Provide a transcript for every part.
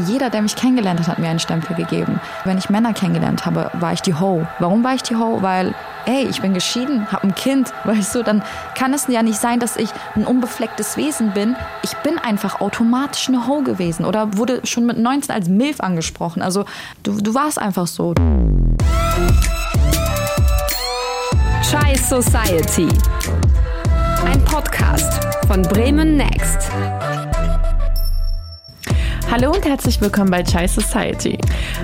Jeder, der mich kennengelernt hat, hat mir einen Stempel gegeben. Wenn ich Männer kennengelernt habe, war ich die Ho. Warum war ich die Ho? Weil, ey, ich bin geschieden, habe ein Kind, weißt du, dann kann es ja nicht sein, dass ich ein unbeflecktes Wesen bin. Ich bin einfach automatisch eine Ho gewesen oder wurde schon mit 19 als Milf angesprochen. Also du, du warst einfach so. Chai Society. Ein Podcast von Bremen Next. Hallo und herzlich willkommen bei Chai Society.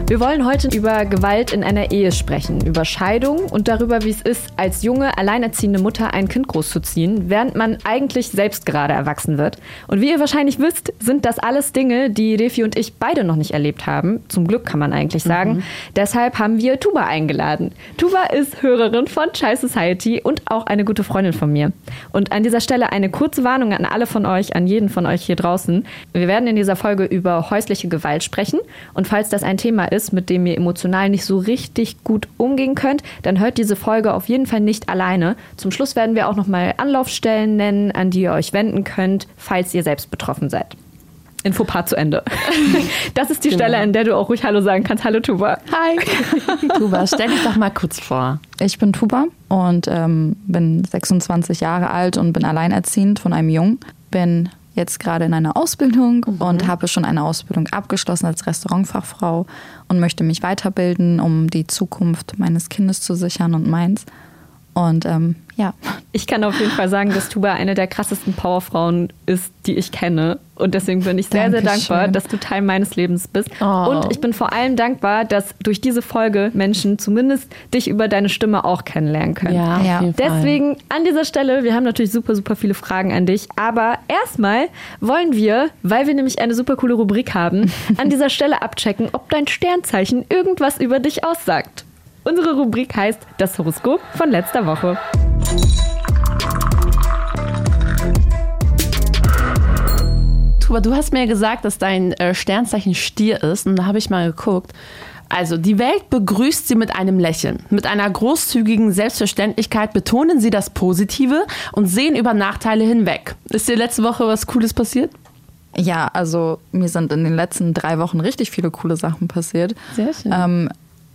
Wir wollen heute über Gewalt in einer Ehe sprechen, über Scheidung und darüber, wie es ist, als junge, alleinerziehende Mutter ein Kind großzuziehen, während man eigentlich selbst gerade erwachsen wird. Und wie ihr wahrscheinlich wisst, sind das alles Dinge, die Refi und ich beide noch nicht erlebt haben. Zum Glück kann man eigentlich sagen. Mhm. Deshalb haben wir Tuba eingeladen. Tuba ist Hörerin von Chai Society und auch eine gute Freundin von mir. Und an dieser Stelle eine kurze Warnung an alle von euch, an jeden von euch hier draußen. Wir werden in dieser Folge über über häusliche Gewalt sprechen. Und falls das ein Thema ist, mit dem ihr emotional nicht so richtig gut umgehen könnt, dann hört diese Folge auf jeden Fall nicht alleine. Zum Schluss werden wir auch nochmal Anlaufstellen nennen, an die ihr euch wenden könnt, falls ihr selbst betroffen seid. Infopart zu Ende. Das ist die genau. Stelle, an der du auch ruhig Hallo sagen kannst. Hallo Tuba. Hi. Tuba, stell dich doch mal kurz vor. Ich bin Tuba und ähm, bin 26 Jahre alt und bin alleinerziehend von einem Jungen. Bin jetzt gerade in einer Ausbildung mhm. und habe schon eine Ausbildung abgeschlossen als Restaurantfachfrau und möchte mich weiterbilden, um die Zukunft meines Kindes zu sichern und meins. Und ähm, ja. Ich kann auf jeden Fall sagen, dass Tuba eine der krassesten Powerfrauen ist, die ich kenne. Und deswegen bin ich sehr, Dankeschön. sehr dankbar, dass du Teil meines Lebens bist. Oh. Und ich bin vor allem dankbar, dass durch diese Folge Menschen zumindest dich über deine Stimme auch kennenlernen können. Ja, ja. Deswegen an dieser Stelle, wir haben natürlich super, super viele Fragen an dich. Aber erstmal wollen wir, weil wir nämlich eine super coole Rubrik haben, an dieser Stelle abchecken, ob dein Sternzeichen irgendwas über dich aussagt. Unsere Rubrik heißt das Horoskop von letzter Woche. Tuba, du hast mir gesagt, dass dein äh, Sternzeichen Stier ist und da habe ich mal geguckt. Also, die Welt begrüßt Sie mit einem Lächeln. Mit einer großzügigen Selbstverständlichkeit betonen Sie das Positive und sehen über Nachteile hinweg. Ist dir letzte Woche was Cooles passiert? Ja, also mir sind in den letzten drei Wochen richtig viele coole Sachen passiert. Sehr schön. Ähm,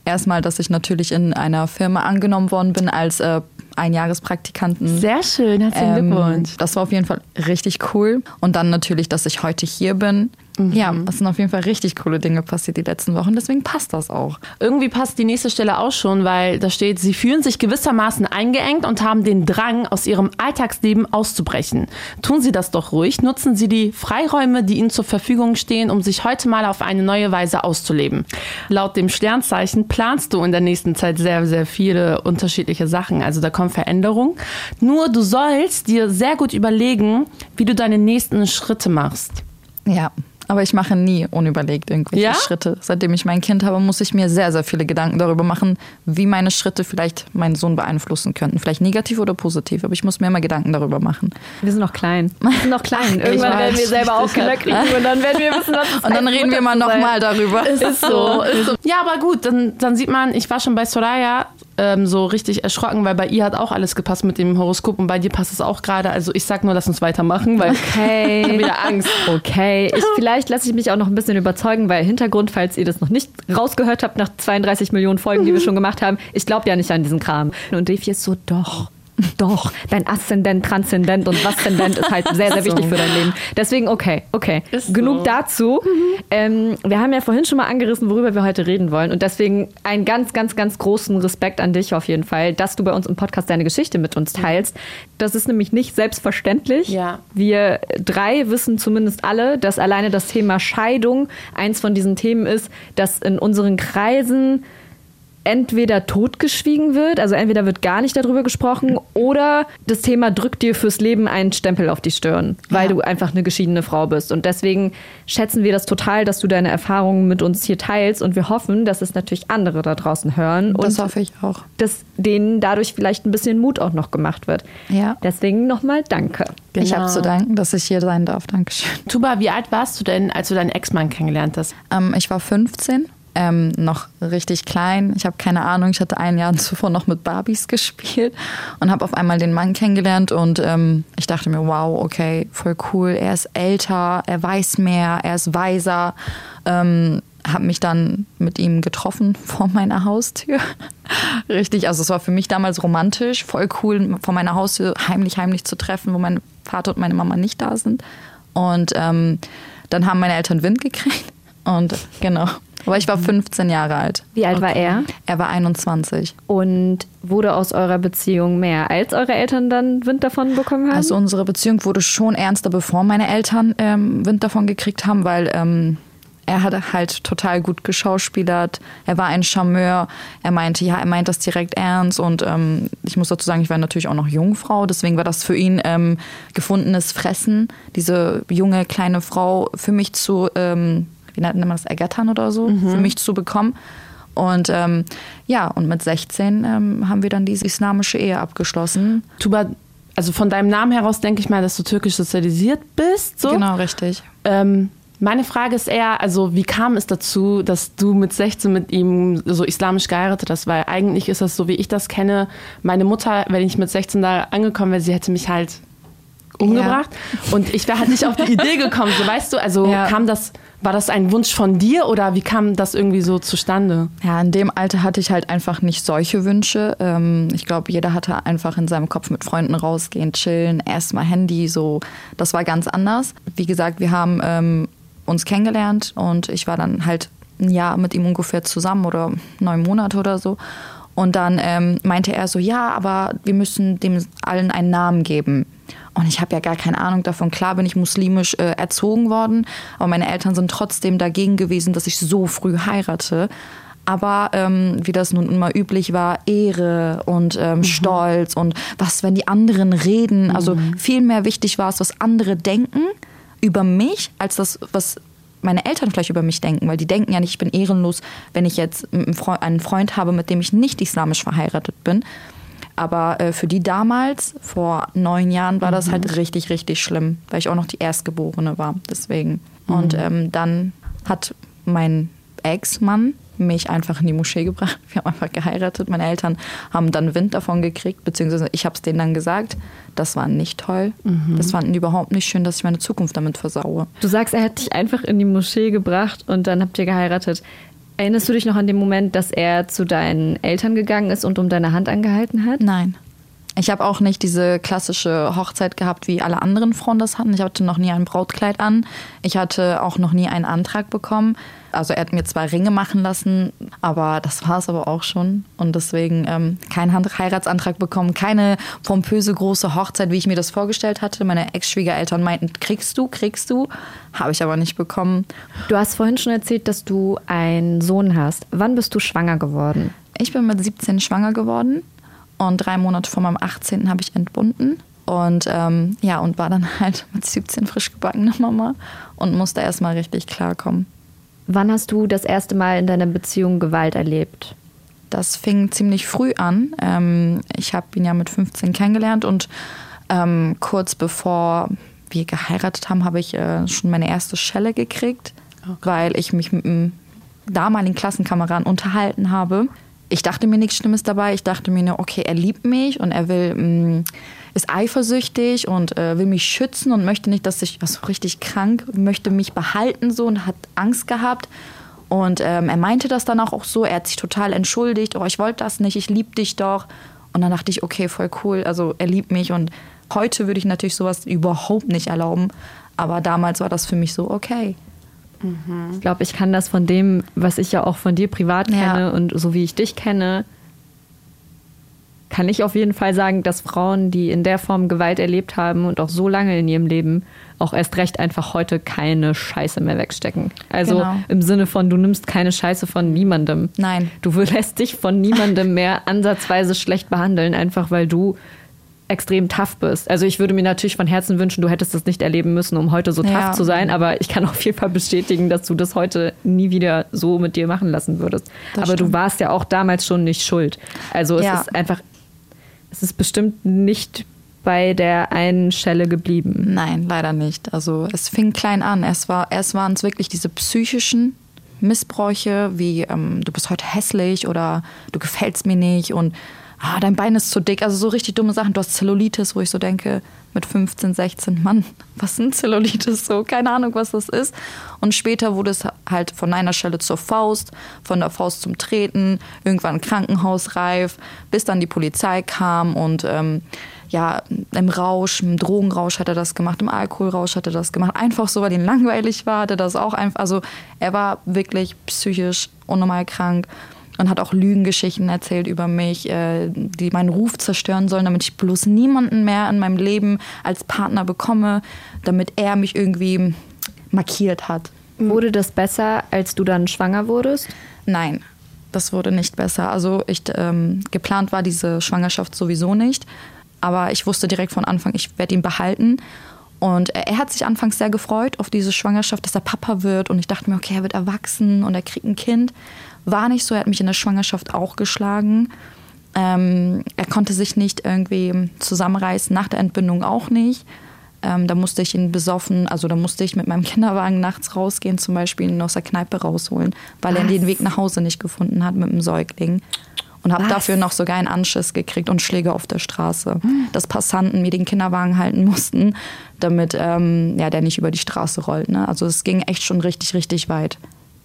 erstmal, dass ich natürlich in einer Firma angenommen worden bin als äh, Einjahrespraktikanten. Sehr schön, herzlichen ähm, Glückwunsch. Das war auf jeden Fall richtig cool. Und dann natürlich, dass ich heute hier bin. Mhm. Ja, es sind auf jeden Fall richtig coole Dinge passiert die letzten Wochen, deswegen passt das auch. Irgendwie passt die nächste Stelle auch schon, weil da steht, sie fühlen sich gewissermaßen eingeengt und haben den Drang, aus ihrem Alltagsleben auszubrechen. Tun Sie das doch ruhig, nutzen Sie die Freiräume, die Ihnen zur Verfügung stehen, um sich heute mal auf eine neue Weise auszuleben. Laut dem Sternzeichen planst du in der nächsten Zeit sehr, sehr viele unterschiedliche Sachen. Also da kommt von Veränderung. Nur du sollst dir sehr gut überlegen, wie du deine nächsten Schritte machst. Ja. Aber ich mache nie unüberlegt irgendwelche ja? Schritte. Seitdem ich mein Kind habe, muss ich mir sehr, sehr viele Gedanken darüber machen, wie meine Schritte vielleicht meinen Sohn beeinflussen könnten. Vielleicht negativ oder positiv, aber ich muss mir immer Gedanken darüber machen. Wir sind noch klein. Wir sind noch klein. Irgendwann werden wir selber auch Kinder kriegen und dann werden wir wissen, was es Und dann reden wir mal nochmal darüber. Ist so, ist so. Ja, aber gut, dann, dann sieht man, ich war schon bei Soraya ähm, so richtig erschrocken, weil bei ihr hat auch alles gepasst mit dem Horoskop und bei dir passt es auch gerade. Also ich sag nur, lass uns weitermachen, weil okay. ich habe wieder Angst. Okay, ich, vielleicht lasse ich mich auch noch ein bisschen überzeugen, weil Hintergrund, falls ihr das noch nicht rausgehört habt nach 32 Millionen Folgen, die wir schon gemacht haben, ich glaube ja nicht an diesen Kram. Und Devi ist so, doch. Doch, dein Aszendent, Transzendent und Waszendent ist halt sehr, sehr wichtig so. für dein Leben. Deswegen, okay, okay. Ist Genug so. dazu. Mhm. Ähm, wir haben ja vorhin schon mal angerissen, worüber wir heute reden wollen. Und deswegen einen ganz, ganz, ganz großen Respekt an dich auf jeden Fall, dass du bei uns im Podcast deine Geschichte mit uns teilst. Das ist nämlich nicht selbstverständlich. Ja. Wir drei wissen zumindest alle, dass alleine das Thema Scheidung eins von diesen Themen ist, das in unseren Kreisen entweder totgeschwiegen wird, also entweder wird gar nicht darüber gesprochen, oder das Thema drückt dir fürs Leben einen Stempel auf die Stirn, weil ja. du einfach eine geschiedene Frau bist. Und deswegen schätzen wir das total, dass du deine Erfahrungen mit uns hier teilst und wir hoffen, dass es natürlich andere da draußen hören. Das hoffe ich auch. Dass denen dadurch vielleicht ein bisschen Mut auch noch gemacht wird. Ja. Deswegen nochmal danke. Genau. Ich habe zu danken, dass ich hier sein darf. Dankeschön. Tuba, wie alt warst du denn, als du deinen Ex-Mann kennengelernt hast? Ähm, ich war 15 ähm, noch richtig klein. Ich habe keine Ahnung, ich hatte ein Jahr zuvor noch mit Barbies gespielt und habe auf einmal den Mann kennengelernt und ähm, ich dachte mir, wow, okay, voll cool. Er ist älter, er weiß mehr, er ist weiser. Ähm, habe mich dann mit ihm getroffen vor meiner Haustür. Richtig, also es war für mich damals romantisch, voll cool, vor meiner Haustür heimlich, heimlich zu treffen, wo mein Vater und meine Mama nicht da sind. Und ähm, dann haben meine Eltern Wind gekriegt. Und genau. Aber ich war 15 Jahre alt. Wie alt war er? Er war 21. Und wurde aus eurer Beziehung mehr, als eure Eltern dann Wind davon bekommen haben? Also unsere Beziehung wurde schon ernster, bevor meine Eltern ähm, Wind davon gekriegt haben, weil ähm, er hat halt total gut geschauspielert. Er war ein Charmeur. Er meinte, ja, er meint das direkt ernst. Und ähm, ich muss dazu sagen, ich war natürlich auch noch Jungfrau. Deswegen war das für ihn ähm, gefundenes Fressen, diese junge kleine Frau für mich zu, ähm, wie nennt man das, ergattern oder so, mhm. für mich zu bekommen. Und ähm, ja, und mit 16 ähm, haben wir dann diese islamische Ehe abgeschlossen. Tuba, also von deinem Namen heraus denke ich mal, dass du türkisch sozialisiert bist. So. Genau, richtig. Ähm, meine Frage ist eher, also wie kam es dazu, dass du mit 16 mit ihm so islamisch geheiratet hast? Weil eigentlich ist das so, wie ich das kenne. Meine Mutter, wenn ich mit 16 da angekommen wäre, sie hätte mich halt umgebracht. Ja. Und ich wäre halt nicht auf die Idee gekommen, so weißt du, also ja. kam das, war das ein Wunsch von dir oder wie kam das irgendwie so zustande? Ja, in dem Alter hatte ich halt einfach nicht solche Wünsche. Ähm, ich glaube, jeder hatte einfach in seinem Kopf mit Freunden rausgehen, chillen, erstmal Handy, so. Das war ganz anders. Wie gesagt, wir haben ähm, uns kennengelernt und ich war dann halt ein Jahr mit ihm ungefähr zusammen oder neun Monate oder so. Und dann ähm, meinte er so, ja, aber wir müssen dem allen einen Namen geben. Und ich habe ja gar keine Ahnung davon. Klar bin ich muslimisch äh, erzogen worden, aber meine Eltern sind trotzdem dagegen gewesen, dass ich so früh heirate. Aber ähm, wie das nun immer üblich war, Ehre und ähm, mhm. Stolz und was, wenn die anderen reden. Also mhm. viel mehr wichtig war es, was andere denken über mich, als das, was meine Eltern vielleicht über mich denken, weil die denken ja nicht, ich bin ehrenlos, wenn ich jetzt einen Freund, habe, mit dem ich nicht islamisch verheiratet bin. Aber äh, für die damals, vor neun Jahren, war das mhm. halt richtig, richtig schlimm, weil ich auch noch die Erstgeborene war. Deswegen. Mhm. Und ähm, dann hat mein Ex-Mann mich einfach in die Moschee gebracht. Wir haben einfach geheiratet. Meine Eltern haben dann Wind davon gekriegt, beziehungsweise ich habe es denen dann gesagt. Das war nicht toll. Mhm. Das fanden die überhaupt nicht schön, dass ich meine Zukunft damit versaue. Du sagst, er hat dich einfach in die Moschee gebracht und dann habt ihr geheiratet. Erinnerst du dich noch an den Moment, dass er zu deinen Eltern gegangen ist und um deine Hand angehalten hat? Nein. Ich habe auch nicht diese klassische Hochzeit gehabt, wie alle anderen Frauen das hatten. Ich hatte noch nie ein Brautkleid an. Ich hatte auch noch nie einen Antrag bekommen. Also er hat mir zwei Ringe machen lassen, aber das war es aber auch schon. Und deswegen ähm, keinen Heiratsantrag bekommen, keine pompöse große Hochzeit, wie ich mir das vorgestellt hatte. Meine Ex-Schwiegereltern meinten, kriegst du, kriegst du. Habe ich aber nicht bekommen. Du hast vorhin schon erzählt, dass du einen Sohn hast. Wann bist du schwanger geworden? Ich bin mit 17 schwanger geworden. Und drei Monate vor meinem 18. habe ich entbunden. Und ähm, ja, und war dann halt mit 17 frisch gebackene Mama und musste erstmal richtig klarkommen. Wann hast du das erste Mal in deiner Beziehung Gewalt erlebt? Das fing ziemlich früh an. Ähm, ich habe ihn ja mit 15 kennengelernt und ähm, kurz bevor wir geheiratet haben, habe ich äh, schon meine erste Schelle gekriegt, okay. weil ich mich mit einem damaligen Klassenkameraden unterhalten habe ich dachte mir nichts Schlimmes dabei. Ich dachte mir nur, okay, er liebt mich und er will, mh, mm, ist eifersüchtig und äh, will mich schützen und möchte nicht, dass ich, was richtig krank, möchte mich behalten so und hat Angst gehabt. Und ähm, er meinte das dann auch so, er hat sich total entschuldigt, oh, ich wollte das nicht, ich liebe dich doch. Und dann dachte ich, okay, voll cool, also er liebt mich und heute würde ich natürlich sowas überhaupt nicht erlauben. Aber damals war das für mich so, okay. Mhm. Ich glaube, ich kann das von dem, was ich ja auch von dir privat kenne ja. und so wie ich dich kenne, kann ich auf jeden Fall sagen, dass Frauen, die in der Form Gewalt erlebt haben und auch so lange in ihrem Leben, auch erst recht einfach heute keine Scheiße mehr wegstecken. Also genau. im Sinne von, du nimmst keine Scheiße von niemandem. Nein. Du lässt dich von niemandem mehr ansatzweise schlecht behandeln, einfach weil du extrem tough bist. Also ich würde mir natürlich von Herzen wünschen, du hättest das nicht erleben müssen, um heute so tough ja. zu sein, aber ich kann auf jeden Fall bestätigen, dass du das heute nie wieder so mit dir machen lassen würdest. Das aber stimmt. du warst ja auch damals schon nicht schuld. Also es ja. ist einfach, es ist bestimmt nicht bei der einen Schelle geblieben. Nein, leider nicht. Also es fing klein an. Es, war, erst waren es wirklich diese psychischen Missbräuche wie ähm, du bist heute hässlich oder du gefällst mir nicht und ah, dein Bein ist zu dick. Also so richtig dumme Sachen. Du hast Zellulitis, wo ich so denke, mit 15, 16, Mann, was ist ein Zellulitis so? Keine Ahnung, was das ist. Und später wurde es halt von einer Stelle zur Faust, von der Faust zum Treten, irgendwann krankenhausreif, bis dann die Polizei kam und ähm, ja, im Rausch, im Drogenrausch hat er das gemacht, im Alkoholrausch hat er das gemacht. Einfach so, weil ihn langweilig war, hat er das auch einfach, also er war wirklich psychisch unnormal krank und hat auch Lügengeschichten erzählt über mich, äh, die meinen Ruf zerstören sollen, damit ich bloß niemanden mehr in meinem Leben als Partner bekomme, damit er mich irgendwie markiert hat. Wurde das besser, als du dann schwanger wurdest? Nein, das wurde nicht besser. Also ich, ähm, geplant war diese Schwangerschaft sowieso nicht. Aber ich wusste direkt von Anfang, ich werde ihn behalten. Und er hat sich anfangs sehr gefreut auf diese Schwangerschaft, dass er Papa wird. Und ich dachte mir, okay, er wird erwachsen und er kriegt ein Kind. War nicht so, er hat mich in der Schwangerschaft auch geschlagen. Ähm, er konnte sich nicht irgendwie zusammenreißen, nach der Entbindung auch nicht. Ähm, da musste ich ihn besoffen, also da musste ich mit meinem Kinderwagen nachts rausgehen, zum Beispiel ihn aus der Kneipe rausholen, weil Was? er den Weg nach Hause nicht gefunden hat mit dem Säugling und habe dafür noch sogar einen Anschiss gekriegt und Schläge auf der Straße, hm. dass Passanten mir den Kinderwagen halten mussten, damit ähm, ja, der nicht über die Straße rollt. Ne? Also es ging echt schon richtig, richtig weit.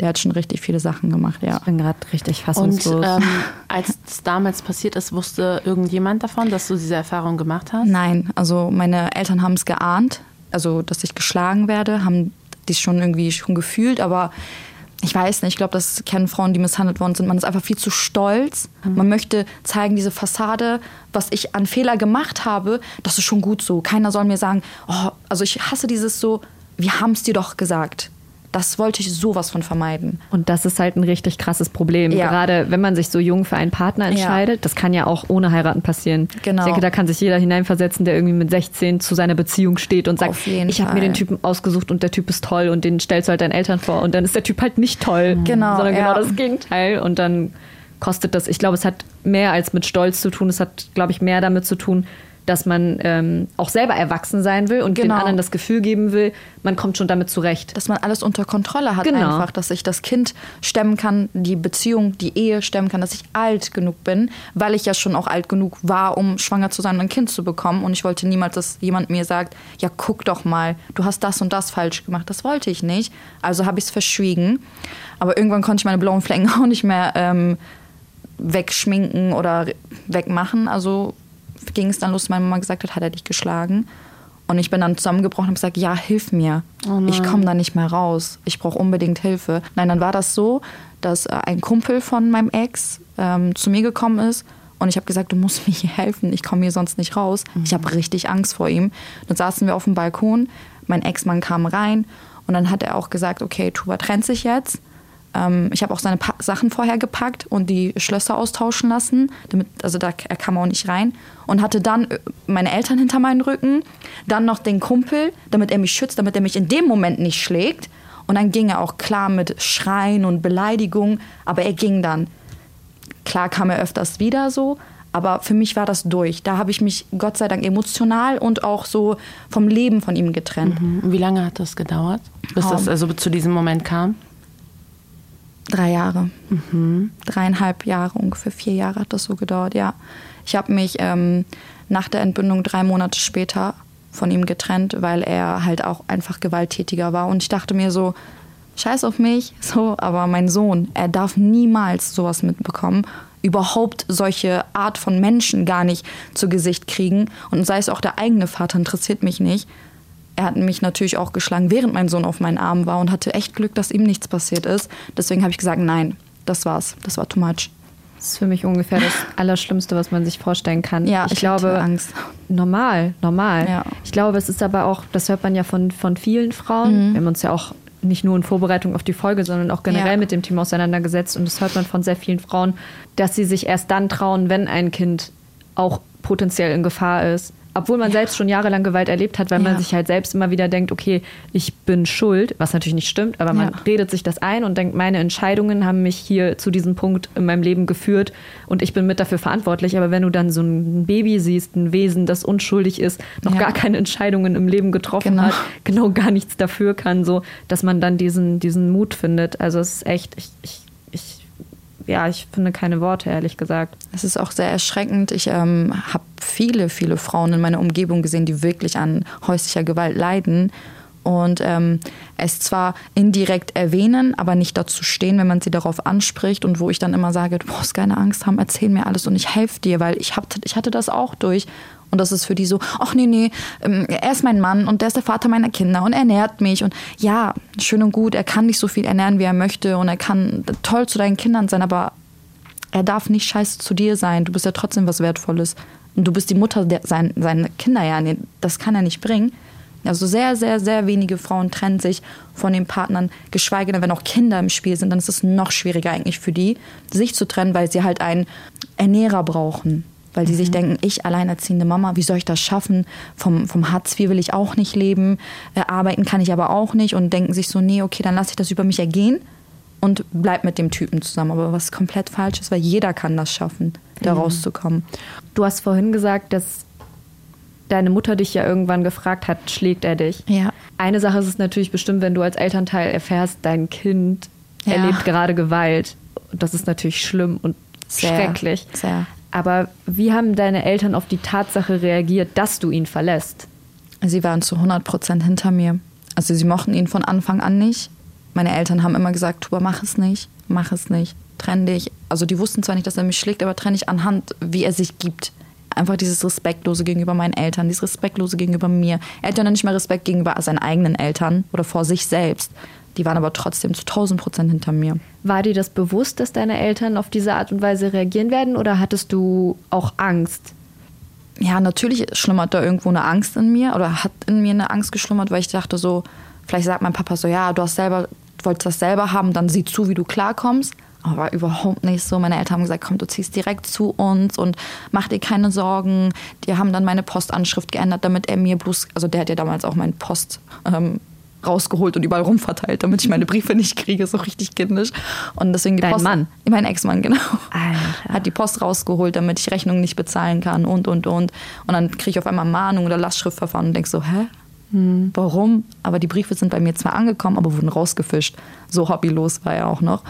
Der hat schon richtig viele Sachen gemacht, ja. Ich bin gerade richtig fassungslos. Und ähm, als es damals passiert ist, wusste irgendjemand davon, dass du diese Erfahrung gemacht hast? Nein, also meine Eltern haben es geahnt, also dass ich geschlagen werde, haben die schon irgendwie schon gefühlt, aber ich weiß nicht, ich glaube, das kennen Frauen, die misshandelt worden sind. Man ist einfach viel zu stolz. Mhm. Man möchte zeigen, diese Fassade, was ich an Fehler gemacht habe, das ist schon gut so. Keiner soll mir sagen, oh, also ich hasse dieses so, wir haben es dir doch gesagt. Das wollte ich sowas von vermeiden. Und das ist halt ein richtig krasses Problem. Ja. Gerade wenn man sich so jung für einen Partner entscheidet, ja. das kann ja auch ohne heiraten passieren. Genau. Ich denke, da kann sich jeder hineinversetzen, der irgendwie mit 16 zu seiner Beziehung steht und sagt, ich habe mir den Typen ausgesucht und der Typ ist toll und den stellst du halt deinen Eltern vor und dann ist der Typ halt nicht toll, genau, sondern genau ja. das Gegenteil und dann kostet das, ich glaube, es hat mehr als mit Stolz zu tun, es hat, glaube ich, mehr damit zu tun, dass man ähm, auch selber erwachsen sein will und genau. den anderen das Gefühl geben will, man kommt schon damit zurecht. Dass man alles unter Kontrolle hat genau. einfach, dass ich das Kind stemmen kann, die Beziehung, die Ehe stemmen kann, dass ich alt genug bin, weil ich ja schon auch alt genug war, um schwanger zu sein und ein Kind zu bekommen. Und ich wollte niemals, dass jemand mir sagt, ja guck doch mal, du hast das und das falsch gemacht. Das wollte ich nicht. Also habe ich es verschwiegen. Aber irgendwann konnte ich meine blauen Flecken auch nicht mehr ähm, wegschminken oder wegmachen. Also ging es dann los, meine Mama gesagt hat, hat er dich geschlagen. Und ich bin dann zusammengebrochen und habe gesagt, ja, hilf mir. Oh ich komme da nicht mehr raus. Ich brauche unbedingt Hilfe. Nein, dann war das so, dass äh, ein Kumpel von meinem Ex ähm, zu mir gekommen ist und ich habe gesagt, du musst mir hier helfen. Ich komme hier sonst nicht raus. Mhm. Ich habe richtig Angst vor ihm. Dann saßen wir auf dem Balkon. Mein Ex-Mann kam rein und dann hat er auch gesagt, okay, Tuba trennt sich jetzt. Ähm, ich habe auch seine pa Sachen vorher gepackt und die Schlösser austauschen lassen, damit, also da er kam auch nicht rein. Und hatte dann äh, meine Eltern hinter meinen Rücken, dann noch den Kumpel, damit er mich schützt, damit er mich in dem Moment nicht schlägt. Und dann ging er auch klar mit Schreien und Beleidigungen, aber er ging dann. Klar kam er öfters wieder so, aber für mich war das durch. Da habe ich mich Gott sei Dank emotional und auch so vom Leben von ihm getrennt. Mhm. Wie lange hat das gedauert, bis das also zu diesem Moment kam? Drei Jahre. Mhm. Dreieinhalb Jahre, ungefähr vier Jahre hat das so gedauert, ja. Ich habe mich ähm, nach der Entbindung drei Monate später von ihm getrennt, weil er halt auch einfach gewalttätiger war. Und ich dachte mir so, scheiß auf mich, so, aber mein Sohn, er darf niemals sowas mitbekommen, überhaupt solche Art von Menschen gar nicht zu Gesicht kriegen. Und sei es auch der eigene Vater, interessiert mich nicht er hat mich natürlich auch geschlagen, während mein Sohn auf meinen Arm war und hatte echt Glück, dass ihm nichts passiert ist. Deswegen habe ich gesagt, nein, das war's. Das war too much. Das ist für mich ungefähr das Allerschlimmste, was man sich vorstellen kann. Ja, ich, ich glaube, Angst. normal, normal. Ja. Ich glaube, es ist aber auch, das hört man ja von, von vielen Frauen. Mhm. Wir haben uns ja auch nicht nur in Vorbereitung auf die Folge, sondern auch generell ja. mit dem Thema auseinandergesetzt. Und das hört man von sehr vielen Frauen, dass sie sich erst dann trauen, wenn ein Kind auch potenziell in Gefahr ist, obwohl man selbst schon jahrelang Gewalt erlebt hat, weil man Ja. sich halt selbst immer wieder denkt, okay, ich bin schuld, was natürlich nicht stimmt, aber man Ja. redet sich das ein und denkt, meine Entscheidungen haben mich hier zu diesem Punkt in meinem Leben geführt und ich bin mit dafür verantwortlich. Aber wenn du dann so ein Baby siehst, ein Wesen, das unschuldig ist, noch Ja. gar keine Entscheidungen im Leben getroffen Genau. hat, genau gar nichts dafür kann, so, dass man dann diesen, diesen Mut findet. Also es ist echt, ich, ich ja, ich finde keine Worte, ehrlich gesagt. Es ist auch sehr erschreckend. Ich ähm, habe viele, viele Frauen in meiner Umgebung gesehen, die wirklich an häuslicher Gewalt leiden und ähm, es zwar indirekt erwähnen, aber nicht dazu stehen, wenn man sie darauf anspricht und wo ich dann immer sage, du brauchst keine Angst haben, erzähl mir alles und ich helfe dir, weil ich, hab, ich hatte das auch durch. Und das ist für die so, ach nee, nee, ähm, er ist mein Mann und der ist der Vater meiner Kinder und er ernährt mich. Und ja, schön und gut, er kann nicht so viel ernähren, wie er möchte und er kann toll zu deinen Kindern sein, aber er darf nicht scheiße zu dir sein. Du bist ja trotzdem was Wertvolles. Und du bist die Mutter der, sein, seiner Kinder ja. Nee, Das kann er nicht bringen. Also sehr, sehr, sehr wenige Frauen trennen sich von den Partnern, geschweige denn, wenn auch Kinder im Spiel sind, dann ist es noch schwieriger eigentlich für die, sich zu trennen, weil sie halt einen Ernährer brauchen. Weil die sich denken, ich alleinerziehende Mama, wie soll ich das schaffen? Vom, vom Hartz IV will ich auch nicht leben, äh, arbeiten kann ich aber auch nicht und denken sich so, nee, okay, dann lasse ich das über mich ergehen und bleib mit dem Typen zusammen. Aber was komplett falsch ist, weil jeder kann das schaffen, da rauszukommen. Du hast vorhin gesagt, dass deine Mutter dich ja irgendwann gefragt hat, schlägt er dich? Ja. Eine Sache ist es natürlich bestimmt, wenn du als Elternteil erfährst, dein Kind Ja. erlebt gerade Gewalt. Das ist natürlich schlimm und Sehr, schrecklich. sehr. Aber wie haben deine Eltern auf die Tatsache reagiert, dass du ihn verlässt? Sie waren zu 100 Prozent hinter mir. Also sie mochten ihn von Anfang an nicht. Meine Eltern haben immer gesagt, Tuba, mach es nicht, mach es nicht, trenn dich. Also die wussten zwar nicht, dass er mich schlägt, aber trenn dich anhand, wie er sich gibt. Einfach dieses Respektlose gegenüber meinen Eltern, dieses Respektlose gegenüber mir. Er hat ja nicht mal Respekt gegenüber seinen eigenen Eltern oder vor sich selbst. Die waren aber trotzdem zu 1000 Prozent hinter mir. War dir das bewusst, dass deine Eltern auf diese Art und Weise reagieren werden oder hattest du auch Angst? ja, natürlich schlummert da irgendwo eine Angst in mir oder hat in mir eine Angst geschlummert, weil ich dachte so, vielleicht sagt mein Papa so, ja, du hast selber, wolltest das selber haben, dann sieh zu, wie du klarkommst. Aber war überhaupt nicht so. Meine Eltern haben gesagt, komm, du ziehst direkt zu uns und mach dir keine Sorgen. Die haben dann meine Postanschrift geändert, damit er mir bloß, also der hat ja damals auch meine Post ähm, rausgeholt und überall rumverteilt, damit ich meine Briefe nicht kriege, so richtig kindisch. Und deswegen die Dein Post. Mann? Mein Ex-Mann, genau. Alter. Hat die Post rausgeholt, damit ich Rechnungen nicht bezahlen kann und, und, und. Und dann kriege ich auf einmal Mahnung oder Lastschriftverfahren und denk so, hä? Warum? Aber die Briefe sind bei mir zwar angekommen, aber wurden rausgefischt. So hobbylos war er auch noch.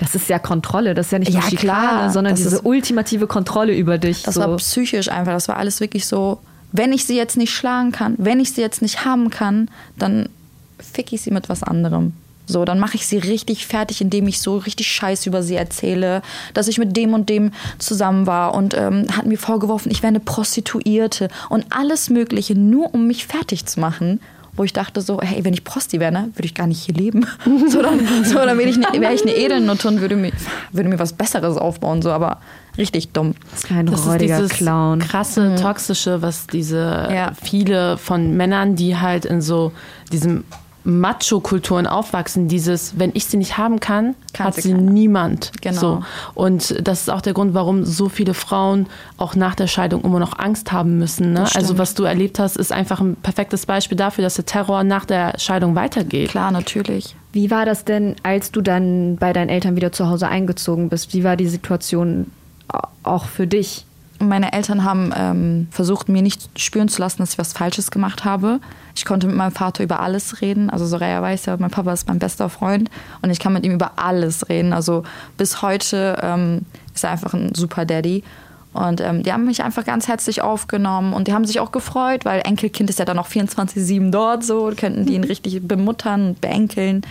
Das ist ja Kontrolle, das ist ja nicht Ja, nur Schikane, klar, sondern diese ist- ultimative Kontrolle über dich. Das so. war psychisch einfach. Das war alles wirklich so, wenn ich sie jetzt nicht schlagen kann, wenn ich sie jetzt nicht haben kann, dann fick ich sie mit was anderem. So, dann mache ich sie richtig fertig, indem ich so richtig Scheiß über sie erzähle, dass ich mit dem und dem zusammen war und ähm, hat mir vorgeworfen, ich wäre eine Prostituierte und alles Mögliche, nur um mich fertig zu machen. Wo ich dachte so, hey, wenn ich Prosti wäre, ne, würde ich gar nicht hier leben. So, dann, so, dann wäre ich, ne, wär ich eine Edelnutte und würde mir, würde mir was Besseres aufbauen. So, aber richtig dumm. Ein Das ist räudiger dieses Clown. krasse, toxische, was diese Ja. viele von Männern, die halt in so diesem Macho-Kulturen aufwachsen, dieses, wenn ich sie nicht haben kann, Kann hat sie sie niemand. Genau. So. Und das ist auch der Grund, warum so viele Frauen auch nach der Scheidung immer noch Angst haben müssen. Ne? Also was du erlebt hast, ist einfach ein perfektes Beispiel dafür, dass der Terror nach der Scheidung weitergeht. Klar, natürlich. Wie war das denn, als du dann bei deinen Eltern wieder zu Hause eingezogen bist? Wie war die Situation a- auch für dich? Meine Eltern haben ähm, versucht, mir nicht spüren zu lassen, dass ich was Falsches gemacht habe. Ich konnte mit meinem Vater über alles reden. Also Soraya weiß ja, mein Papa ist mein bester Freund und ich kann mit ihm über alles reden. Also bis heute ähm, ist er einfach ein super Daddy. Und ähm, die haben mich einfach ganz herzlich aufgenommen und die haben sich auch gefreut, weil Enkelkind ist ja dann noch 24-7 dort, so könnten die ihn richtig bemuttern und beenkeln.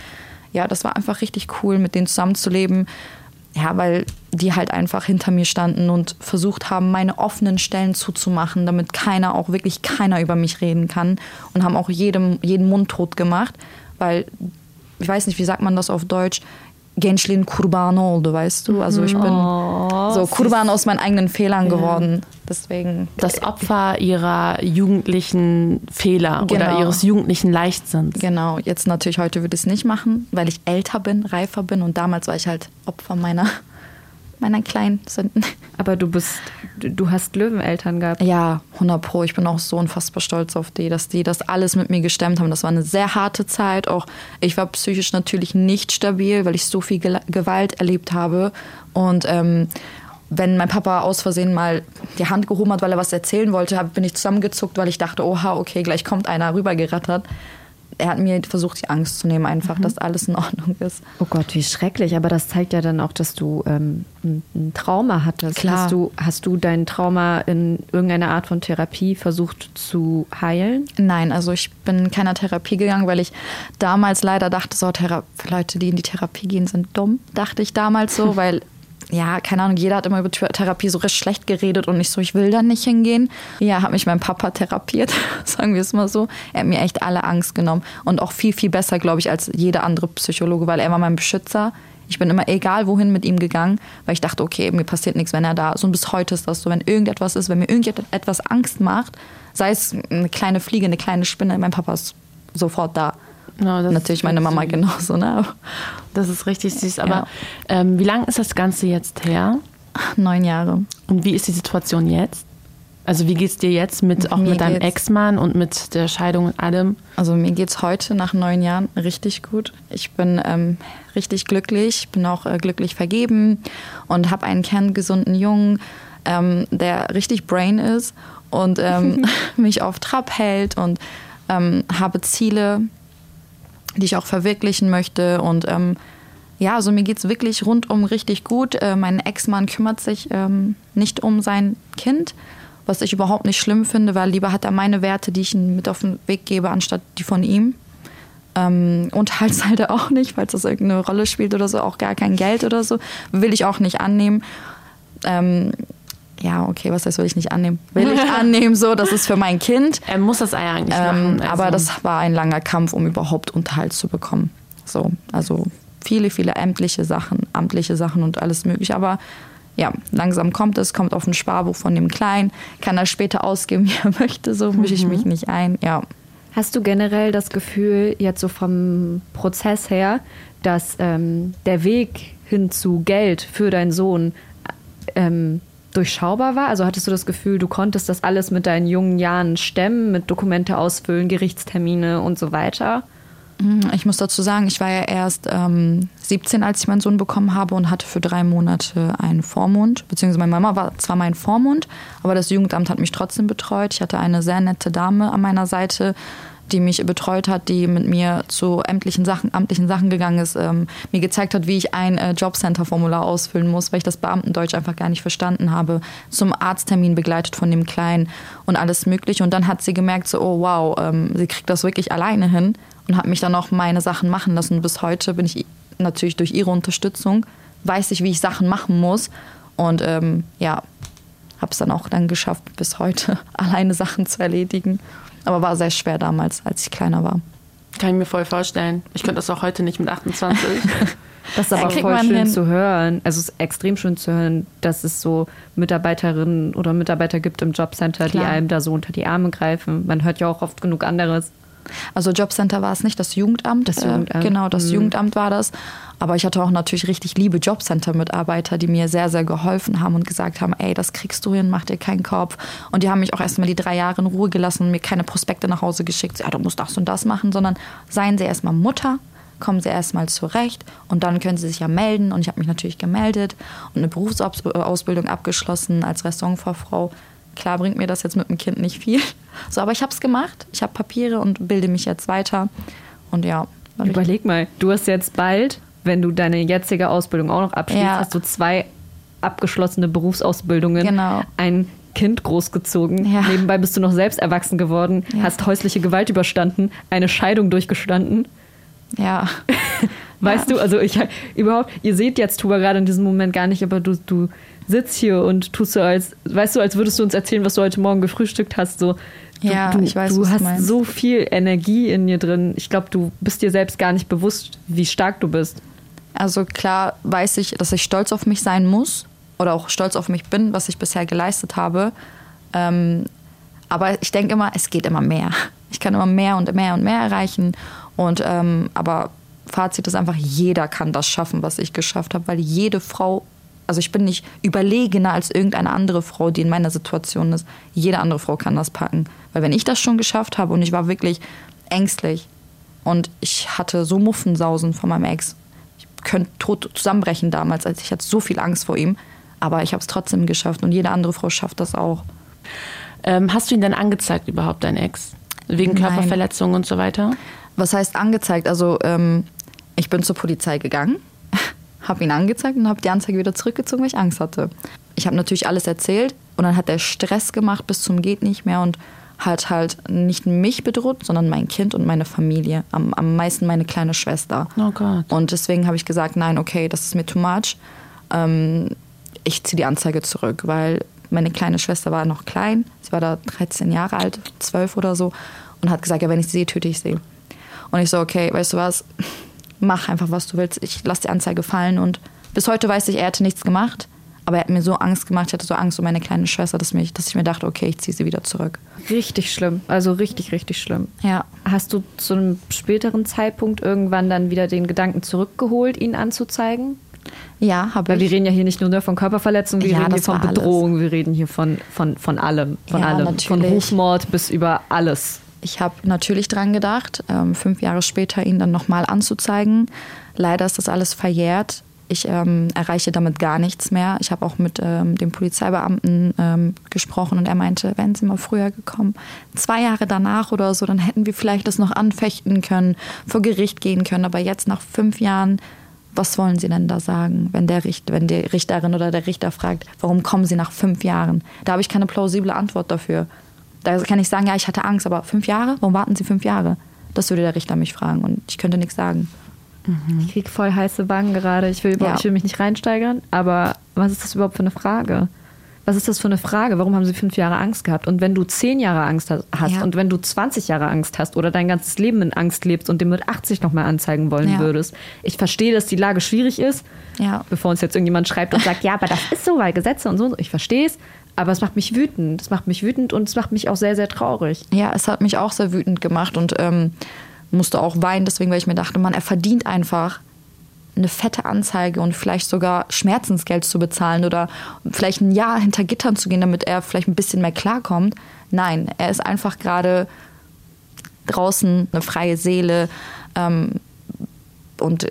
Ja, das war einfach richtig cool, mit denen zusammenzuleben. Ja, weil die halt einfach hinter mir standen und versucht haben, meine offenen Stellen zuzumachen, damit keiner, auch wirklich keiner über mich reden kann. Und haben auch jedem, jeden Mund tot gemacht, weil, ich weiß nicht, wie sagt man das auf Deutsch? Gençliğin kurbanı oldu, weißt du? Also ich bin so Kurban aus meinen eigenen Fehlern geworden. Deswegen. Das Opfer ihrer jugendlichen Fehler oder Genau. ihres jugendlichen Leichtsinns. Genau, jetzt natürlich heute würde ich es nicht machen, weil ich älter bin, reifer bin und damals war ich halt Opfer meiner meiner kleinen Sünden. Aber du bist, du hast Löweneltern gehabt. Ja, 100 Pro. Ich bin auch so unfassbar stolz auf die, dass die das alles mit mir gestemmt haben. Das war eine sehr harte Zeit. Auch ich war psychisch natürlich nicht stabil, weil ich so viel Gel- Gewalt erlebt habe. Und ähm, wenn mein Papa aus Versehen mal die Hand gehoben hat, weil er was erzählen wollte, bin ich zusammengezuckt, weil ich dachte, oha, okay, gleich kommt einer rübergerattert. Er hat mir versucht, die Angst zu nehmen, einfach, dass alles in Ordnung ist. Oh Gott, wie schrecklich. Aber das zeigt ja dann auch, dass du ähm, ein, Trauma hattest. Klar. Hast du, hast du dein Trauma in irgendeiner Art von Therapie versucht zu heilen? Nein, also ich bin in keiner Therapie gegangen, weil ich damals leider dachte, so Thera Leute, die in die Therapie gehen, sind dumm. Dachte ich damals so, weil, ja, keine Ahnung, jeder hat immer über Ther- Therapie so recht schlecht geredet und ich so, ich will da nicht hingehen. Ja, hat mich mein Papa therapiert, sagen wir es mal so. Er hat mir echt alle Angst genommen und auch viel, viel besser, glaube ich, als jeder andere Psychologe, weil er war mein Beschützer. Ich bin immer egal wohin mit ihm gegangen, weil ich dachte, okay, mir passiert nichts, wenn er da ist. Und bis heute ist das so, wenn irgendetwas ist, wenn mir irgendetwas Angst macht, sei es eine kleine Fliege, eine kleine Spinne, mein Papa ist sofort da. Das Natürlich meine süß. Mama genauso, ne? Das ist richtig süß. Aber Ja. ähm, wie lange ist das Ganze jetzt her? Neun Jahre. Und wie ist die Situation jetzt? Also wie geht's dir jetzt mit auch Mir mit deinem Ex-Mann und mit der Scheidung und allem? Also mir geht's heute nach neun Jahren richtig gut. Ich bin ähm, richtig glücklich, bin auch äh, glücklich vergeben und habe einen kerngesunden Jungen, ähm, der richtig brain ist und ähm, mich auf Trab hält und ähm, habe Ziele, die ich auch verwirklichen möchte und ähm, ja, also mir geht's wirklich rundum richtig gut. Äh, mein Ex-Mann kümmert sich ähm, nicht um sein Kind, was ich überhaupt nicht schlimm finde, weil lieber hat er meine Werte, die ich ihm mit auf den Weg gebe, anstatt die von ihm. Ähm, und halt halt er auch nicht, falls das irgendeine Rolle spielt oder so, auch gar kein Geld oder so, will ich auch nicht annehmen. Ähm, ja, okay, was heißt, will ich nicht annehmen? Will ich annehmen, so, das ist für mein Kind. Er muss das eigentlich Ähm, machen. Aber also- das war ein langer Kampf, um überhaupt Unterhalt zu bekommen. So, also viele, viele ämtliche Sachen, amtliche Sachen und alles mögliche. Aber ja, langsam kommt es, kommt auf ein Sparbuch von dem Kleinen, kann er später ausgeben, wie er möchte, so mische ich mich nicht ein. Ja. Hast du generell das Gefühl, jetzt so vom Prozess her, dass ähm, der Weg hin zu Geld für deinen Sohn ähm, durchschaubar war? Also hattest du das Gefühl, du konntest das alles mit deinen jungen Jahren stemmen, mit Dokumente ausfüllen, Gerichtstermine und so weiter? Ich muss dazu sagen, ich war ja erst ähm, 17, als ich meinen Sohn bekommen habe und hatte für drei Monate einen Vormund. Beziehungsweise meine Mama war zwar mein Vormund, aber das Jugendamt hat mich trotzdem betreut. Ich hatte eine sehr nette Dame an meiner Seite, die mich betreut hat, die mit mir zu amtlichen Sachen, amtlichen Sachen gegangen ist, ähm, mir gezeigt hat, wie ich ein äh, Jobcenter-Formular ausfüllen muss, weil ich das Beamtendeutsch einfach gar nicht verstanden habe. Zum Arzttermin begleitet von dem Kleinen und alles Mögliche. Und dann hat sie gemerkt, so, oh wow, ähm, sie kriegt das wirklich alleine hin und hat mich dann auch meine Sachen machen lassen. Bis heute bin ich natürlich durch ihre Unterstützung, weiß ich, wie ich Sachen machen muss. Und ähm, ja, habe es dann auch dann geschafft, bis heute alleine Sachen zu erledigen. Aber war sehr schwer damals, als ich kleiner war. Kann ich mir voll vorstellen. Ich könnte das auch heute nicht mit 28. Das ist Ja, aber kriegt voll schön hin. zu hören. Also es ist extrem schön zu hören, dass es so Mitarbeiterinnen oder Mitarbeiter gibt im Jobcenter, die Klar. einem da so unter die Arme greifen. Man hört ja auch oft genug anderes. Also Jobcenter war es nicht, das Jugendamt. Das Jugendamt. Äh, genau, das Mhm. Jugendamt war das. Aber ich hatte auch natürlich richtig liebe Jobcenter-Mitarbeiter, die mir sehr, sehr geholfen haben und gesagt haben, ey, das kriegst du hin, mach dir keinen Kopf. Und die haben mich auch erstmal die drei Jahre in Ruhe gelassen und mir keine Prospekte nach Hause geschickt. Ja, du musst das und das machen, sondern seien sie erstmal Mutter, kommen sie erstmal zurecht und dann können sie sich ja melden. Und ich habe mich natürlich gemeldet und eine Berufsausbildung abgeschlossen als Restaurantfachfrau. Klar bringt mir das jetzt mit dem Kind nicht viel. So, aber ich habe es gemacht. Ich habe Papiere und bilde mich jetzt weiter. Und ja, Überleg mal, du hast jetzt bald, wenn du deine jetzige Ausbildung auch noch abschließt, Ja. hast du zwei abgeschlossene Berufsausbildungen, Genau. ein Kind großgezogen. Ja. Nebenbei bist du noch selbst erwachsen geworden, Ja. hast häusliche Gewalt überstanden, eine Scheidung durchgestanden. ja. Weißt du, also ich überhaupt, ihr seht jetzt Tuba gerade in diesem Moment gar nicht, aber du, du sitzt hier und tust so als, weißt du, als würdest du uns erzählen, was du heute Morgen gefrühstückt hast. So, du, Ja, du, ich weiß, du du hast meinst. so viel Energie in dir drin. Ich glaube, du bist dir selbst gar nicht bewusst, wie stark du bist. Also klar weiß ich, dass ich stolz auf mich sein muss oder auch stolz auf mich bin, was ich bisher geleistet habe. Ähm, aber ich denke immer, es geht immer mehr. Ich kann immer mehr und mehr und mehr erreichen. Und ähm, aber Fazit ist einfach, jeder kann das schaffen, was ich geschafft habe, weil jede Frau also ich bin nicht überlegener als irgendeine andere Frau, die in meiner Situation ist. Jede andere Frau kann das packen. Weil wenn ich das schon geschafft habe und ich war wirklich ängstlich und ich hatte so Muffensausen von meinem Ex, ich könnte tot zusammenbrechen damals, als ich hatte so viel Angst vor ihm. Aber ich habe es trotzdem geschafft und jede andere Frau schafft das auch. Ähm, hast du ihn denn angezeigt überhaupt, dein Ex? Wegen Nein. Körperverletzung und so weiter? Was heißt angezeigt? Also ähm, ich bin zur Polizei gegangen, habe ihn angezeigt und habe die Anzeige wieder zurückgezogen, weil ich Angst hatte. Ich habe natürlich alles erzählt und dann hat er Stress gemacht bis zum geht nicht mehr und hat halt nicht mich bedroht, sondern mein Kind und meine Familie. Am, am meisten meine kleine Schwester. Oh Gott. Und deswegen habe ich gesagt, nein, okay, das ist mir too much. Ähm, ich ziehe die Anzeige zurück, weil meine kleine Schwester war noch klein. Sie war da 13 Jahre alt, 12 oder so. Und hat gesagt, ja, wenn ich sie sehe, töte ich sie. Und ich so, okay, weißt du was, mach einfach, was du willst. Ich lasse die Anzeige fallen. Und bis heute weiß ich, er hätte nichts gemacht. Aber er hat mir so Angst gemacht, ich hatte so Angst um meine kleine Schwester, dass, mich, dass ich mir dachte, okay, ich ziehe sie wieder zurück. Richtig schlimm. Also richtig, richtig schlimm. Ja. Hast du zu einem späteren Zeitpunkt irgendwann dann wieder den Gedanken zurückgeholt, ihn anzuzeigen? Ja, habe Weil ich. wir reden ja hier nicht nur von Körperverletzung, wir Ja, reden hier von war alles. Bedrohung, wir reden hier von, von, von allem. Von Ja, allem. Von natürlich. Rufmord bis über alles. Ich habe natürlich dran gedacht, ähm, fünf Jahre später ihn dann nochmal anzuzeigen. Leider ist das alles verjährt. Ich ähm, erreiche damit gar nichts mehr. Ich habe auch mit ähm, dem Polizeibeamten ähm, gesprochen und er meinte, wären Sie mal früher gekommen, zwei Jahre danach oder so, dann hätten wir vielleicht das noch anfechten können, vor Gericht gehen können. Aber jetzt nach fünf Jahren, was wollen Sie denn da sagen, wenn, der Richter, wenn die Richterin oder der Richter fragt, warum kommen Sie nach fünf Jahren? Da habe ich keine plausible Antwort dafür. Da kann ich sagen, ja, ich hatte Angst, aber fünf Jahre? Warum warten Sie fünf Jahre? Das würde der Richter mich fragen und ich könnte nichts sagen. Ich krieg voll heiße Wangen gerade. Ich will, überhaupt, Ja. ich will mich nicht reinsteigern, aber was ist das überhaupt für eine Frage? Was ist das für eine Frage? Warum haben sie fünf Jahre Angst gehabt? Und wenn du zehn Jahre Angst hast Ja. und wenn du 20 Jahre Angst hast oder dein ganzes Leben in Angst lebst und den mit 80 nochmal anzeigen wollen Ja. würdest, ich verstehe, dass die Lage schwierig ist. Ja. Bevor uns jetzt irgendjemand schreibt und sagt, ja, aber das ist so, weil Gesetze und so. und so. Ich verstehe es, aber es macht mich wütend. Es macht mich wütend und es macht mich auch sehr, sehr traurig. Ja, es hat mich auch sehr wütend gemacht und ähm, musste auch weinen, deswegen, weil ich mir dachte, Mann, er verdient einfach eine fette Anzeige und vielleicht sogar Schmerzensgeld zu bezahlen oder vielleicht ein Jahr hinter Gittern zu gehen, damit er vielleicht ein bisschen mehr klarkommt. Nein, er ist einfach gerade draußen eine freie Seele ähm, und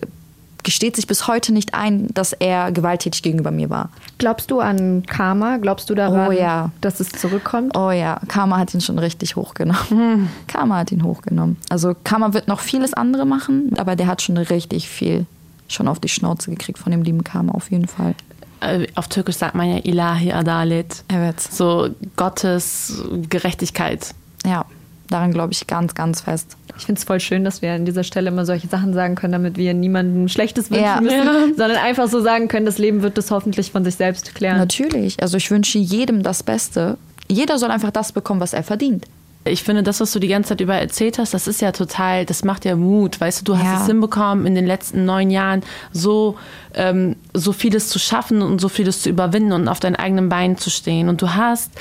gesteht sich bis heute nicht ein, dass er gewalttätig gegenüber mir war. Glaubst du an Karma? Glaubst du daran, Oh ja. dass es zurückkommt? Oh ja, Karma hat ihn schon richtig hochgenommen. Karma hat ihn hochgenommen. Also Karma wird noch vieles andere machen, aber der hat schon richtig viel schon auf die Schnauze gekriegt von dem lieben Karma auf jeden Fall. Äh, Auf Türkisch sagt man ja Ilahi Adalet. Er wird's. So Gottes Gerechtigkeit. Ja, daran glaube ich ganz, ganz fest. Ich finde es voll schön, dass wir an dieser Stelle immer solche Sachen sagen können, damit wir niemandem Schlechtes wünschen Ja. müssen, Ja. sondern einfach so sagen können, das Leben wird das hoffentlich von sich selbst klären. Natürlich. Also ich wünsche jedem das Beste. Jeder soll einfach das bekommen, was er verdient. Ich finde, das, was du die ganze Zeit über erzählt hast, das ist ja total, das macht ja Mut. Weißt du, du hast Ja. es hinbekommen, in den letzten neun Jahren so, ähm, so vieles zu schaffen und so vieles zu überwinden und auf deinen eigenen Beinen zu stehen. Und du hast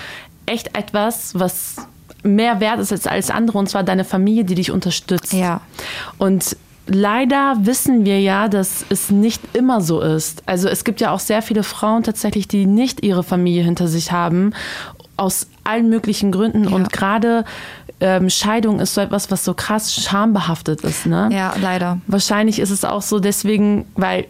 echt etwas, was mehr wert ist als alles andere, und zwar deine Familie, die dich unterstützt. Ja. Und leider wissen wir ja, dass es nicht immer so ist. Also es gibt ja auch sehr viele Frauen tatsächlich, die nicht ihre Familie hinter sich haben, aus allen möglichen Gründen. Ja. Und gerade ähm, Scheidung ist so etwas, was so krass schambehaftet ist. Ne? Ja, leider. Wahrscheinlich ist es auch so deswegen, weil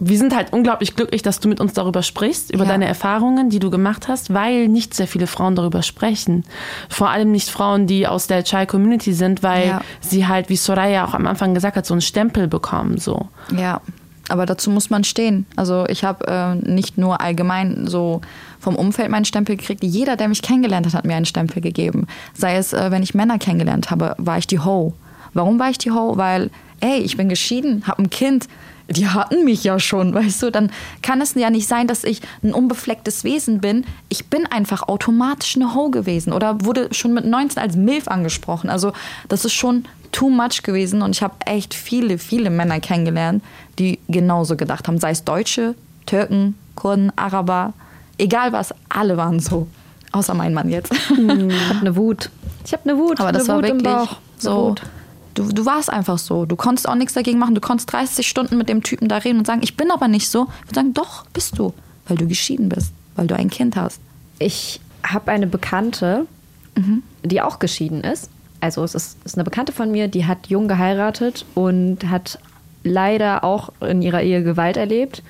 wir sind halt unglaublich glücklich, dass du mit uns darüber sprichst, über Ja. deine Erfahrungen, die du gemacht hast, weil nicht sehr viele Frauen darüber sprechen. Vor allem nicht Frauen, die aus der Chai-Community sind, weil Ja. sie halt, wie Soraya auch am Anfang gesagt hat, so einen Stempel bekommen. So. Ja, aber dazu muss man stehen. Also ich habe äh, nicht nur allgemein so vom Umfeld meinen Stempel gekriegt. Jeder, der mich kennengelernt hat, hat mir einen Stempel gegeben. Sei es, äh, wenn ich Männer kennengelernt habe, war ich die Ho. Warum war ich die Ho? Weil, ey, ich bin geschieden, habe ein Kind. Die hatten mich ja schon, weißt du? Dann kann es ja nicht sein, dass ich ein unbeflecktes Wesen bin. Ich bin einfach automatisch eine Ho gewesen oder wurde schon mit 19 als Milf angesprochen. Also das ist schon too much gewesen und ich habe echt viele, viele Männer kennengelernt, die genauso gedacht haben. Sei es Deutsche, Türken, Kurden, Araber, egal was, alle waren so. Außer mein Mann jetzt. Ich habe eine Wut. Ich habe eine Wut. Aber das war Wut im wirklich so. Du, du warst einfach so. Du konntest auch nichts dagegen machen. Du konntest 30 Stunden mit dem Typen da reden und sagen, ich bin aber nicht so. Ich würde sagen, doch, bist du. weil du geschieden bist, weil du ein Kind hast. Ich habe eine Bekannte, die auch geschieden ist. Also es ist, ist eine Bekannte von mir, die hat jung geheiratet und hat leider auch in ihrer Ehe Gewalt erlebt.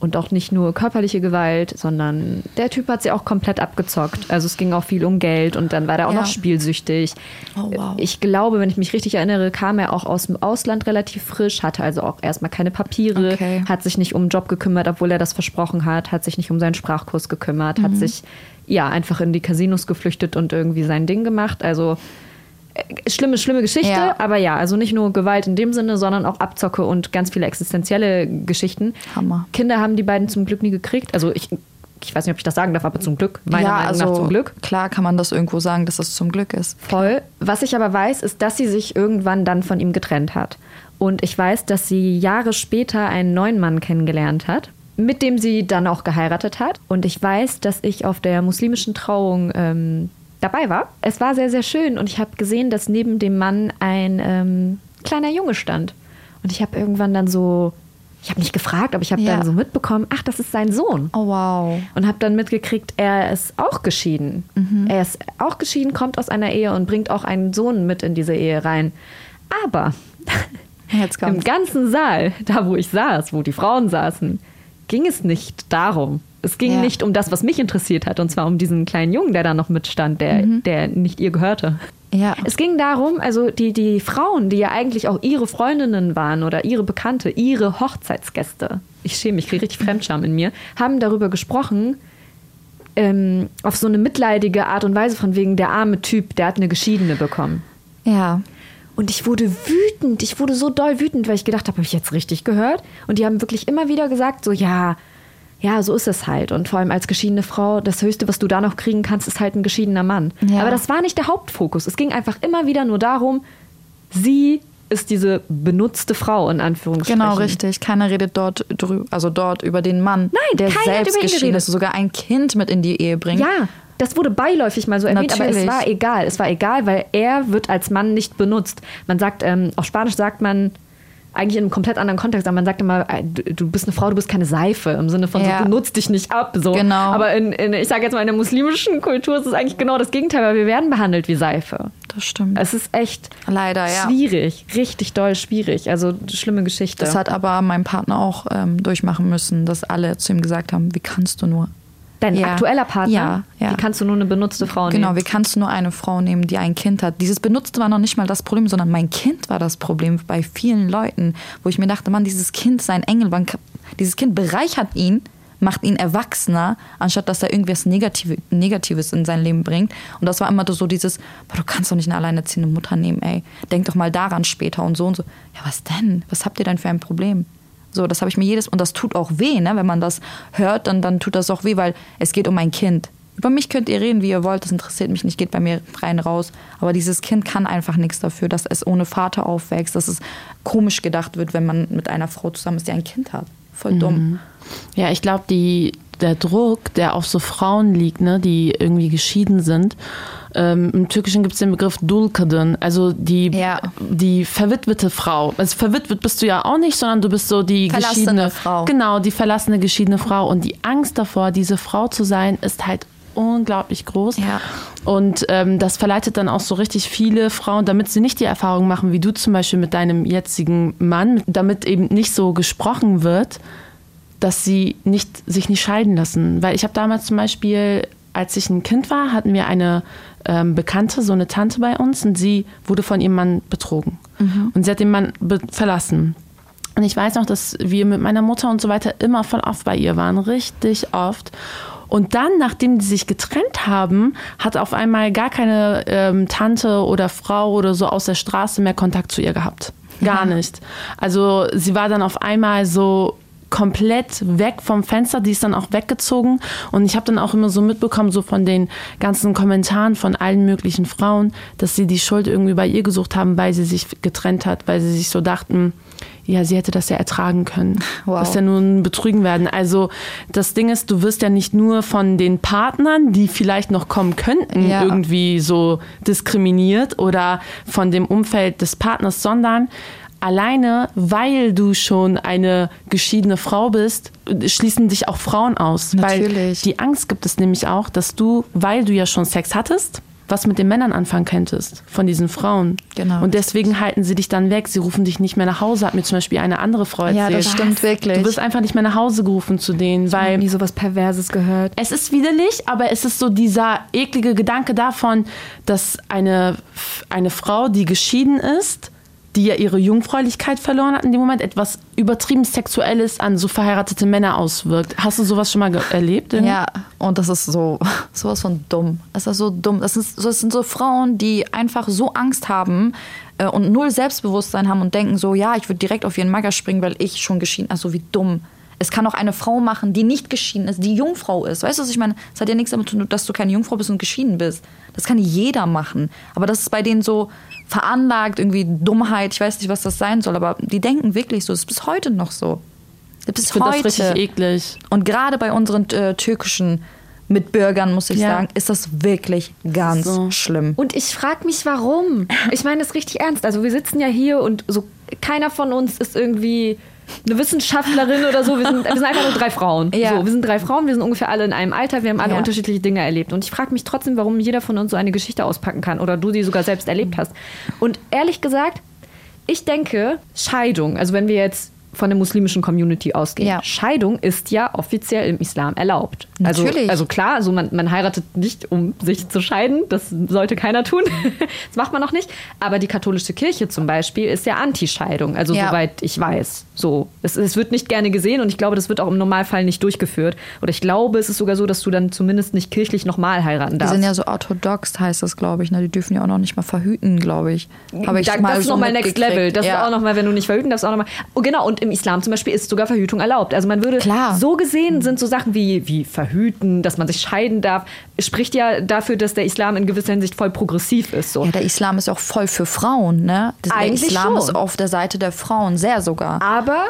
Und auch nicht nur körperliche Gewalt, sondern der Typ hat sie auch komplett abgezockt. Also es ging auch viel um Geld und dann war der auch Ja. noch spielsüchtig. Oh, wow. Ich glaube, wenn ich mich richtig erinnere, kam er auch aus dem Ausland relativ frisch, hatte also auch erstmal keine Papiere, Okay. hat sich nicht um einen Job gekümmert, obwohl er das versprochen hat, hat sich nicht um seinen Sprachkurs gekümmert, hat sich ja einfach in die Casinos geflüchtet und irgendwie sein Ding gemacht. Also schlimme, schlimme Geschichte, Ja. aber ja, also nicht nur Gewalt in dem Sinne, sondern auch Abzocke und ganz viele existenzielle Geschichten. Hammer. Kinder haben die beiden zum Glück nie gekriegt. Also ich, ich weiß nicht, ob ich das sagen darf, aber zum Glück. Meiner ja, Meinung also nach zum Glück. klar kann man das irgendwo sagen, dass es zum Glück ist. Voll. Was ich aber weiß, ist, dass sie sich irgendwann dann von ihm getrennt hat. Und ich weiß, dass sie Jahre später einen neuen Mann kennengelernt hat, mit dem sie dann auch geheiratet hat. Und ich weiß, dass ich auf der muslimischen Trauung ähm, dabei war. Es war sehr, sehr schön und ich habe gesehen, dass neben dem Mann ein ähm, kleiner Junge stand. Und ich habe irgendwann dann so, ich habe nicht gefragt, aber ich habe Ja. dann so mitbekommen, ach, das ist sein Sohn Oh wow. und habe dann mitgekriegt, er ist auch geschieden. Er ist auch geschieden, kommt aus einer Ehe und bringt auch einen Sohn mit in diese Ehe rein. Aber im ganzen Saal, da wo ich saß, wo die Frauen saßen, ging es nicht darum. Es ging Ja. nicht um das, was mich interessiert hat, und zwar um diesen kleinen Jungen, der da noch mitstand, der, der nicht ihr gehörte. Ja. Es ging darum, also die, die Frauen, die ja eigentlich auch ihre Freundinnen waren oder ihre Bekannte, ihre Hochzeitsgäste, ich schäme mich, ich kriege richtig Fremdscham in mir, haben darüber gesprochen, ähm, auf so eine mitleidige Art und Weise von wegen, der arme Typ, der hat eine Geschiedene bekommen. Ja. Und ich wurde wütend, ich wurde so doll wütend, weil ich gedacht habe, habe ich jetzt richtig gehört? Und die haben wirklich immer wieder gesagt, so ja, ja, so ist es halt. Und vor allem als geschiedene Frau, das Höchste, was du da noch kriegen kannst, ist halt ein geschiedener Mann. Ja. Aber das war nicht der Hauptfokus. Es ging einfach immer wieder nur darum, sie ist diese benutzte Frau, in Anführungsstrichen. Genau, richtig. Keiner redet dort drüber, also dort über den Mann, Nein, der selbst geschieden ist, sogar ein Kind mit in die Ehe bringt. Ja, das wurde beiläufig mal so erwähnt, aber es Natürlich. war egal. Es war egal, weil er wird als Mann nicht benutzt. Man sagt, ähm, auf Spanisch sagt man eigentlich in einem komplett anderen Kontext, aber man sagt immer, äh, du, bist eine Frau, du bist keine Seife, im Sinne von, Ja. so, du nutzt dich nicht ab. So. Genau. Aber in, in, ich sage jetzt mal, in der muslimischen Kultur ist es eigentlich genau das Gegenteil, weil wir werden behandelt wie Seife. Das stimmt. Es ist echt Leider, ja. schwierig, richtig doll schwierig. Also schlimme Geschichte. Das hat aber mein Partner auch ähm, durchmachen müssen, dass alle zu ihm gesagt haben, wie kannst du nur? Dein Ja. aktueller Partner, Ja, ja. wie kannst du nur eine benutzte Frau Genau, nehmen? wie kannst du nur eine Frau nehmen, die ein Kind hat? Dieses Benutzte war noch nicht mal das Problem, sondern mein Kind war das Problem bei vielen Leuten, wo ich mir dachte, Mann, dieses Kind ist ein Engel, man dieses Kind bereichert ihn, macht ihn erwachsener, anstatt dass er irgendwas Negative, Negatives in sein Leben bringt. Und das war immer so dieses, "Boah, du kannst doch nicht eine alleinerziehende Mutter nehmen, ey. Denk doch mal daran später und so und so. Ja, was denn? Was habt ihr denn für ein Problem? So, das habe ich mir jedes und das tut auch weh, ne? Wenn man das hört, dann, dann tut das auch weh, weil es geht um ein Kind. Über mich könnt ihr reden, wie ihr wollt, das interessiert mich nicht, geht bei mir rein raus. Aber dieses Kind kann einfach nichts dafür, dass es ohne Vater aufwächst, dass es komisch gedacht wird, wenn man mit einer Frau zusammen ist, die ein Kind hat. Voll dumm. Ja, ich glaube, der Druck, der auf so Frauen liegt, ne, die irgendwie geschieden sind. Ähm, Im Türkischen gibt es den Begriff Dulkadın, also die, Ja. die verwitwete Frau. Also verwitwet bist du ja auch nicht, sondern du bist so die Verlassene geschiedene Frau. Genau, die verlassene geschiedene Frau. Und die Angst davor, diese Frau zu sein, ist halt unglaublich groß. Ja. Und ähm, das verleitet dann auch so richtig viele Frauen, damit sie nicht die Erfahrung machen, wie du zum Beispiel mit deinem jetzigen Mann, damit eben nicht so gesprochen wird, dass sie nicht, sich nicht scheiden lassen. Weil ich habe damals zum Beispiel, als ich ein Kind war, hatten wir eine ähm, Bekannte, so eine Tante bei uns und sie wurde von ihrem Mann betrogen. Und sie hat den Mann verlassen. Und ich weiß noch, dass wir mit meiner Mutter und so weiter immer voll oft bei ihr waren, richtig oft. Und dann, nachdem die sich getrennt haben, hat auf einmal gar keine ähm, Tante oder Frau oder so aus der Straße mehr Kontakt zu ihr gehabt. Gar nicht. Also sie war dann auf einmal so komplett weg vom Fenster, die ist dann auch weggezogen und ich habe dann auch immer so mitbekommen, so von den ganzen Kommentaren von allen möglichen Frauen, dass sie die Schuld irgendwie bei ihr gesucht haben, weil sie sich getrennt hat, weil sie sich so dachten, ja, sie hätte das ja ertragen können. Wow. Das ist ja nur ein Betrügen werden. Also das Ding ist, du wirst ja nicht nur von den Partnern, die vielleicht noch kommen könnten, Ja. irgendwie so diskriminiert oder von dem Umfeld des Partners, sondern alleine, weil du schon eine geschiedene Frau bist, schließen dich auch Frauen aus. Weil Natürlich. die Angst gibt es nämlich auch, dass du, weil du ja schon Sex hattest, was mit den Männern anfangen könntest, von diesen Frauen. Genau. Und deswegen halten sie dich dann weg. Sie rufen dich nicht mehr nach Hause, hat mir zum Beispiel eine andere Frau erzählt. Ja, das stimmt wirklich. Du wirst einfach nicht mehr nach Hause gerufen zu denen, weil Nie sowas Perverses gehört. es ist widerlich, aber es ist so dieser eklige Gedanke davon, dass eine, eine Frau, die geschieden ist, die ja ihre Jungfräulichkeit verloren hat in dem Moment, etwas übertrieben Sexuelles an so verheiratete Männer auswirkt. Hast du sowas schon mal erlebt? irgendwie? Ja, und das ist so sowas von dumm. Das ist so dumm. Das, ist, das sind so Frauen, die einfach so Angst haben äh, und null Selbstbewusstsein haben und denken so, ja, ich würde direkt auf ihren Mager springen, weil ich schon geschieden. Also wie dumm. Es kann auch eine Frau machen, die nicht geschieden ist, die Jungfrau ist. Weißt du, was ich meine? Es hat ja nichts damit zu tun, dass du keine Jungfrau bist und geschieden bist. Das kann jeder machen. Aber das ist bei denen so veranlagt, irgendwie Dummheit. Ich weiß nicht, was das sein soll, aber die denken wirklich so. Das ist bis heute noch so. Bis Ich finde das richtig eklig. Und gerade bei unseren äh, türkischen Mitbürgern, muss ich Ja. sagen, ist das wirklich ganz So. schlimm. Und ich frage mich, warum. Ich meine das richtig ernst. Also wir sitzen ja hier und so keiner von uns ist irgendwie eine Wissenschaftlerin oder so. Wir sind, wir sind einfach nur drei Frauen. Ja. So, wir sind drei Frauen, wir sind ungefähr alle in einem Alter, wir haben alle Ja. unterschiedliche Dinge erlebt. Und ich frage mich trotzdem, warum jeder von uns so eine Geschichte auspacken kann oder du die sogar selbst erlebt hast. Und ehrlich gesagt, ich denke, Scheidung, also wenn wir jetzt von der muslimischen Community ausgehen, Ja. Scheidung ist ja offiziell im Islam erlaubt. Also, Natürlich. also klar, also man, man heiratet nicht, um sich zu scheiden. Das sollte keiner tun. das macht man noch nicht. Aber die katholische Kirche zum Beispiel ist ja Anti-Scheidung. Also Ja. soweit ich weiß. So, es, es wird nicht gerne gesehen und ich glaube, das wird auch im Normalfall nicht durchgeführt. Oder ich glaube, es ist sogar so, dass du dann zumindest nicht kirchlich nochmal heiraten Die darfst. sind ja so orthodox, heißt das, glaube ich. Ne? Die dürfen ja auch noch nicht mal verhüten, glaube ich. Habe ich da, mal das ist so nochmal Next. Level. Das ja. ist auch nochmal, wenn du nicht verhüten darfst, auch nochmal. Oh, genau, und im Islam zum Beispiel ist sogar Verhütung erlaubt. Also man würde Klar. so gesehen sind so Sachen wie, wie Verhüten, dass man sich scheiden darf, spricht ja dafür, dass der Islam in gewisser Hinsicht voll progressiv ist. So. Ja, der Islam ist auch voll für Frauen, ne? Das, der Eigentlich Islam schon. ist auf der Seite der Frauen, sehr sogar. Aber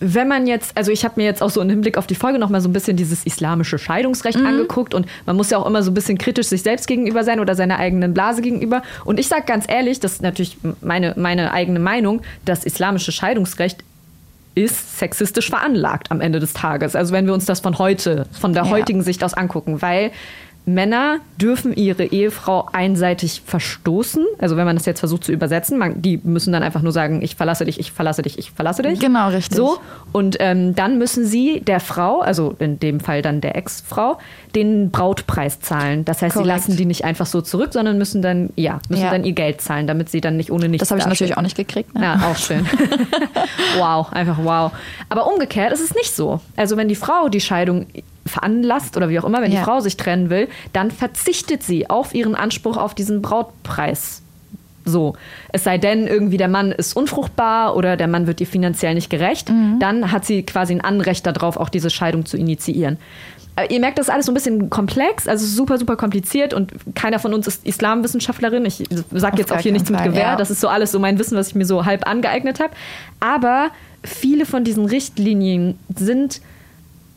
wenn man jetzt, also ich habe mir jetzt auch so im Hinblick auf die Folge noch mal so ein bisschen dieses islamische Scheidungsrecht angeguckt und man muss ja auch immer so ein bisschen kritisch sich selbst gegenüber sein oder seiner eigenen Blase gegenüber. Und ich sage ganz ehrlich, das ist natürlich meine, meine eigene Meinung, das islamische Scheidungsrecht ist sexistisch veranlagt am Ende des Tages. Also wenn wir uns das von heute, von der Ja. heutigen Sicht aus angucken, weil Männer dürfen ihre Ehefrau einseitig verstoßen. Also wenn man das jetzt versucht zu übersetzen, man, die müssen dann einfach nur sagen, ich verlasse dich, ich verlasse dich, ich verlasse dich. Genau, richtig. So. Und ähm, dann müssen sie der Frau, also in dem Fall dann der Ex-Frau, den Brautpreis zahlen. Das heißt, sie Korrekt. lassen die nicht einfach so zurück, sondern müssen dann, ja, müssen Ja. dann ihr Geld zahlen, damit sie dann nicht ohne nichts Das habe ich natürlich auch nicht gekriegt. Ne? Ja, auch schön. wow, einfach wow. Aber umgekehrt ist es nicht so. Also wenn die Frau die Scheidung veranlasst oder wie auch immer, wenn Ja. die Frau sich trennen will, dann verzichtet sie auf ihren Anspruch auf diesen Brautpreis. So, es sei denn, irgendwie der Mann ist unfruchtbar oder der Mann wird ihr finanziell nicht gerecht, dann hat sie quasi ein Anrecht darauf, auch diese Scheidung zu initiieren. Aber Ihr merkt, das ist alles so ein bisschen komplex, also super, super kompliziert und keiner von uns ist Islamwissenschaftlerin. Ich sage jetzt auch hier nichts keinen mit Fall, Gewehr, ja. das ist so alles so mein Wissen, was ich mir so halb angeeignet habe. Aber viele von diesen Richtlinien sind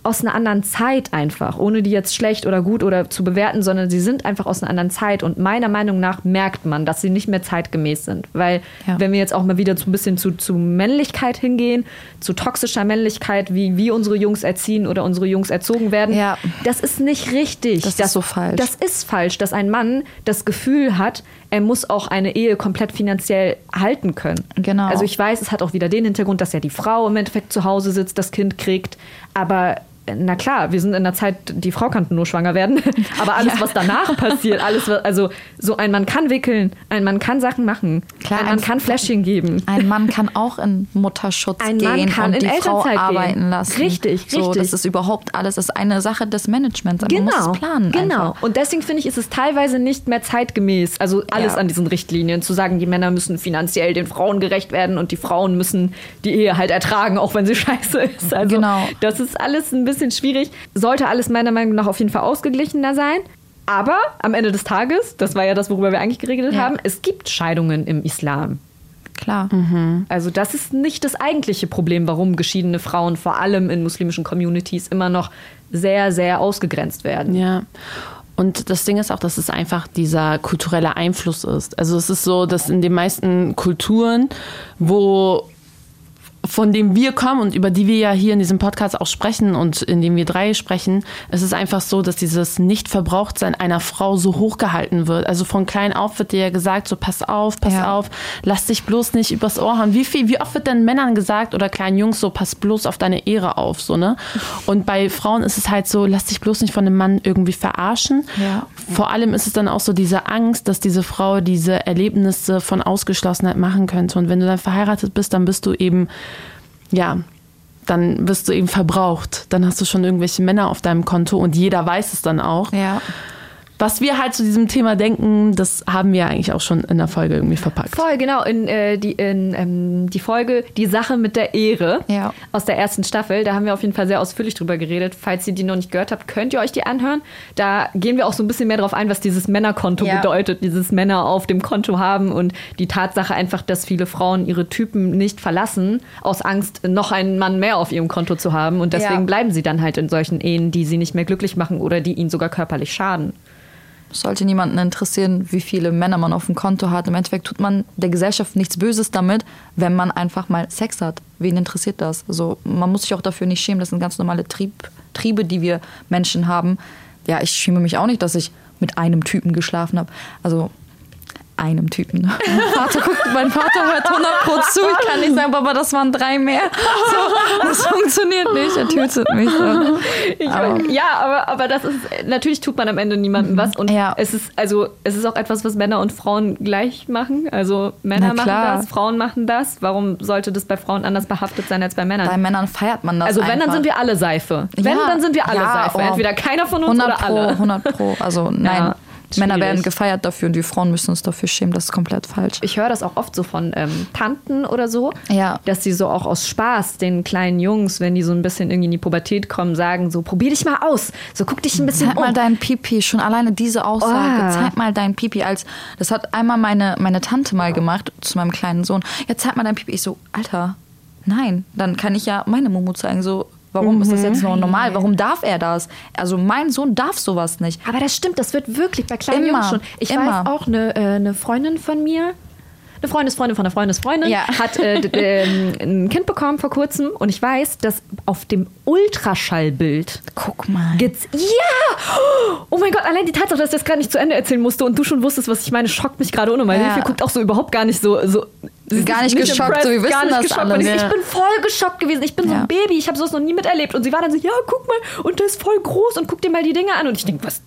aus einer anderen Zeit einfach, ohne die jetzt schlecht oder gut oder zu bewerten, sondern sie sind einfach aus einer anderen Zeit und meiner Meinung nach merkt man, dass sie nicht mehr zeitgemäß sind. Weil Ja. wenn wir jetzt auch mal wieder so ein bisschen zu, zu Männlichkeit hingehen, zu toxischer Männlichkeit, wie wir unsere Jungs erziehen oder unsere Jungs erzogen werden, Ja. das ist nicht richtig. Das ist so falsch. Das ist falsch, dass ein Mann das Gefühl hat, er muss auch eine Ehe komplett finanziell halten können. Genau. Also ich weiß, es hat auch wieder den Hintergrund, dass ja die Frau im Endeffekt zu Hause sitzt, das Kind kriegt, aber na klar, wir sind in einer Zeit, die Frau kann nur schwanger werden, aber alles, was danach passiert, alles, was, also so ein Mann kann wickeln, ein Mann kann Sachen machen, Klar, ein Mann ein- kann Fläschchen geben. Ein Mann kann auch in Mutterschutz Ein gehen Mann kann und in die Frau Elternzeit gehen. arbeiten lassen. Richtig, So, richtig. das ist überhaupt alles. Das ist eine Sache des Managements. Man muss es planen. Genau. Einfach. Und deswegen finde ich, ist es teilweise nicht mehr zeitgemäß. Also alles Ja. an diesen Richtlinien zu sagen, die Männer müssen finanziell den Frauen gerecht werden und die Frauen müssen die Ehe halt ertragen, auch wenn sie scheiße ist. Also Genau. das ist alles ein bisschen schwierig. Sollte alles meiner Meinung nach auf jeden Fall ausgeglichener sein. Aber am Ende des Tages, das war ja das, worüber wir eigentlich geredet Ja. haben, es gibt Scheidungen im Islam. Klar. Also das ist nicht das eigentliche Problem, warum geschiedene Frauen vor allem in muslimischen Communities immer noch sehr, sehr ausgegrenzt werden. Ja. Und das Ding ist auch, dass es einfach dieser kulturelle Einfluss ist. Also es ist so, dass in den meisten Kulturen, wo von dem wir kommen und über die wir ja hier in diesem Podcast auch sprechen und in dem wir drei sprechen, es ist einfach so, dass dieses Nicht-Verbrauchtsein einer Frau so hochgehalten wird. Also von klein auf wird dir ja gesagt, so pass auf, pass Ja. auf, lass dich bloß nicht übers Ohr hauen. Wie viel, wie oft wird denn Männern gesagt oder kleinen Jungs so, pass bloß auf deine Ehre auf, so, ne? Und bei Frauen ist es halt so, lass dich bloß nicht von einem Mann irgendwie verarschen. Ja. Vor allem ist es dann auch so diese Angst, dass diese Frau diese Erlebnisse von Ausgeschlossenheit machen könnte. Und wenn du dann verheiratet bist, dann bist du eben, ja, dann wirst du eben verbraucht. Dann hast du schon irgendwelche Männer auf deinem Konto und jeder weiß es dann auch. Ja. Was wir halt zu diesem Thema denken, das haben wir eigentlich auch schon in der Folge irgendwie verpackt. Voll, genau. In, äh, die, in ähm, die Folge Die Sache mit der Ehre Ja. aus der ersten Staffel. Da haben wir auf jeden Fall sehr ausführlich drüber geredet. Falls ihr die noch nicht gehört habt, könnt ihr euch die anhören. Da gehen wir auch so ein bisschen mehr drauf ein, was dieses Männerkonto Ja. bedeutet, dieses Männer auf dem Konto haben und die Tatsache einfach, dass viele Frauen ihre Typen nicht verlassen, aus Angst, noch einen Mann mehr auf ihrem Konto zu haben. Und deswegen Ja. bleiben sie dann halt in solchen Ehen, die sie nicht mehr glücklich machen oder die ihnen sogar körperlich schaden. Sollte niemanden interessieren, wie viele Männer man auf dem Konto hat. Im Endeffekt tut man der Gesellschaft nichts Böses damit, wenn man einfach mal Sex hat. Wen interessiert das? Also man muss sich auch dafür nicht schämen. Das sind ganz normale Trieb, Triebe, die wir Menschen haben. Ja, ich schäme mich auch nicht, dass ich mit einem Typen geschlafen habe. Also einem Typen. Mein Vater, guckt, mein Vater hört 100 Pro zu. Ich kann nicht sagen, Papa, das waren drei mehr. So, das funktioniert nicht. Er tötet mich. So. Ich, Aber- ja, aber, aber das ist, natürlich tut man am Ende niemandem was. Und Ja. es ist, also, es ist auch etwas, was Männer und Frauen gleich machen. Also Männer machen das, Frauen machen das. Warum sollte das bei Frauen anders behaftet sein als bei Männern? Bei Männern feiert man das also wenn, dann einfach. sind wir alle Seife. Wenn, Ja. dann sind wir alle Ja, Seife. oh. Entweder keiner von uns 100 oder Pro, alle. 100 Pro. Also nein, Männer schwierig. werden gefeiert dafür und die Frauen müssen uns dafür schämen. Das ist komplett falsch. Ich höre das auch oft so von ähm, Tanten oder so, Ja. dass sie so auch aus Spaß den kleinen Jungs, wenn die so ein bisschen irgendwie in die Pubertät kommen, sagen so, probier dich mal aus, so guck dich ein bisschen Zeig um. mal deinen Pipi. Schon alleine diese Aussage. Oh. Zeig mal deinen Pipi. Als, das hat einmal meine, meine Tante mal gemacht zu meinem kleinen Sohn. Ja, zeig mal deinen Pipi. Ich so, Alter, nein. Dann kann ich ja meine Mumu zeigen. So, warum ist das jetzt noch normal? Warum darf er das? Also mein Sohn darf sowas nicht. Aber das stimmt, das wird wirklich bei kleinen Immer, Jungs schon. Ich immer. weiß auch, eine, äh, eine Freundin von mir, eine Freundesfreundin von einer Freundesfreundin, Ja. hat äh, ähm, ein Kind bekommen vor kurzem und ich weiß, dass auf dem Ultraschallbild Guck mal. gibt's. Ja! Oh mein Gott, allein die Tatsache, dass ich das gerade nicht zu Ende erzählen musste und du schon wusstest, was ich meine, schockt mich gerade unnormal. Ja. Hilfe guckt auch so überhaupt gar nicht so. so Gar nicht geschockt, so, wir wissen das geschockt. alle. Ich, ich bin voll geschockt gewesen. Ich bin so Ja. ein Baby, ich habe sowas noch nie miterlebt. Und sie war dann so, ja, guck mal, und der ist voll groß und guck dir mal die Dinge an. Und ich denke, was?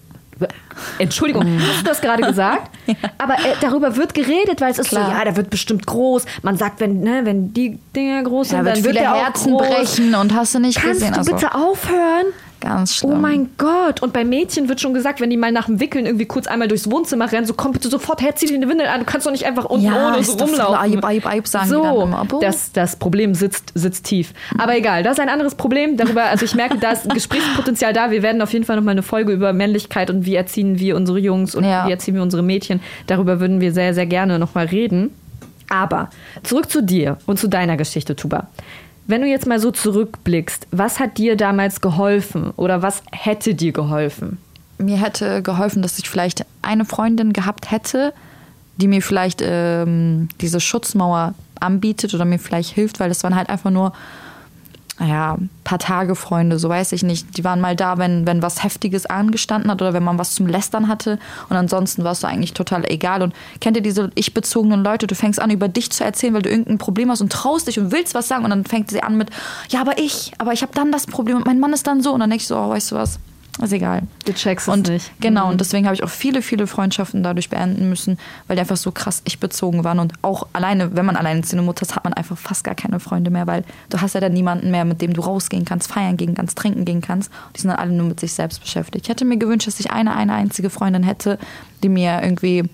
Entschuldigung, hast du das gerade gesagt? Aber äh, darüber wird geredet, weil es ist Klar. so, ja, der wird bestimmt groß. Man sagt, wenn, ne, wenn die Dinger groß sind, wird dann wird viele der Herzen brechen und hast du nicht Kannst gesehen. du Also bitte aufhören? Ganz schlimm. Oh mein Gott. Und bei Mädchen wird schon gesagt, wenn die mal nach dem Wickeln irgendwie kurz einmal durchs Wohnzimmer rennen, so komm bitte sofort her, zieh dir eine Windel an. Du kannst doch nicht einfach unten Ja, ohne so rumlaufen. Eib, Eib, Eib, sagen die so, dann immer. Aber- das, das Problem sitzt, sitzt tief. Aber egal, das ist ein anderes Problem. Darüber, also ich merke, da ist Gesprächspotenzial da. Wir werden auf jeden Fall nochmal eine Folge über Männlichkeit und wie erziehen wir unsere Jungs und Ja. wie erziehen wir unsere Mädchen. Darüber würden wir sehr, sehr gerne nochmal reden. Aber zurück zu dir und zu deiner Geschichte, Tuba. Wenn du jetzt mal so zurückblickst, was hat dir damals geholfen oder was hätte dir geholfen? mir hätte geholfen, dass ich vielleicht eine Freundin gehabt hätte, die mir vielleicht ähm, diese Schutzmauer anbietet oder mir vielleicht hilft, weil das waren halt einfach nur naja, paar Tage Freunde, so weiß ich nicht. Die waren mal da, wenn, wenn was Heftiges angestanden hat oder wenn man was zum Lästern hatte. Und ansonsten war es so eigentlich total egal. Und kennt ihr diese ich-bezogenen Leute? Du fängst an, über dich zu erzählen, weil du irgendein Problem hast und traust dich und willst was sagen. Und dann fängt sie an mit, ja, aber ich, aber ich habe dann das Problem und mein Mann ist dann so. Und dann denke ich so, oh, weißt du was? Ist egal. Du checkst es und nicht. Genau, und deswegen habe ich auch viele, viele Freundschaften dadurch beenden müssen, weil die einfach so krass ich bezogen waren. Und auch alleine, wenn man alleinerziehende Mutter ist, hat man einfach fast gar keine Freunde mehr, weil du hast ja dann niemanden mehr, mit dem du rausgehen kannst, feiern gehen kannst, trinken gehen kannst. Die sind dann alle nur mit sich selbst beschäftigt. Ich hätte mir gewünscht, dass ich eine, eine einzige Freundin hätte, die mir irgendwie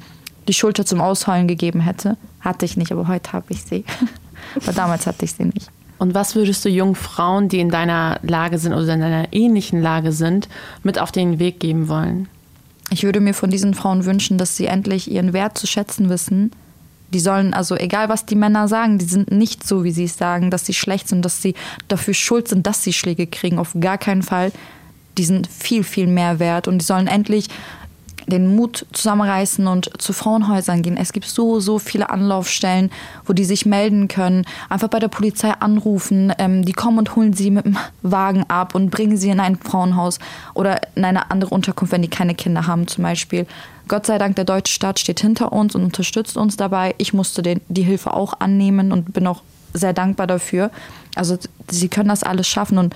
die Schulter zum Ausheulen gegeben hätte. Hatte ich nicht, aber heute habe ich sie. aber damals hatte ich sie nicht. Und was würdest du jungen Frauen, die in deiner Lage sind oder in deiner ähnlichen Lage sind, mit auf den Weg geben wollen? Ich würde mir von diesen Frauen wünschen, dass sie endlich ihren Wert zu schätzen wissen. Die sollen, also egal was die Männer sagen, die sind nicht so, wie sie es sagen, dass sie schlecht sind, dass sie dafür schuld sind, dass sie Schläge kriegen. Auf gar keinen Fall. Die sind viel, viel mehr wert und die sollen endlich den Mut zusammenreißen und zu Frauenhäusern gehen. Es gibt so, so viele Anlaufstellen, wo die sich melden können. Einfach bei der Polizei anrufen. Ähm, die kommen und holen sie mit dem Wagen ab und bringen sie in ein Frauenhaus oder in eine andere Unterkunft, wenn die keine Kinder haben zum Beispiel. Gott sei Dank, der deutsche Staat steht hinter uns und unterstützt uns dabei. Ich musste den, die Hilfe auch annehmen und bin auch sehr dankbar dafür. Also sie können das alles schaffen und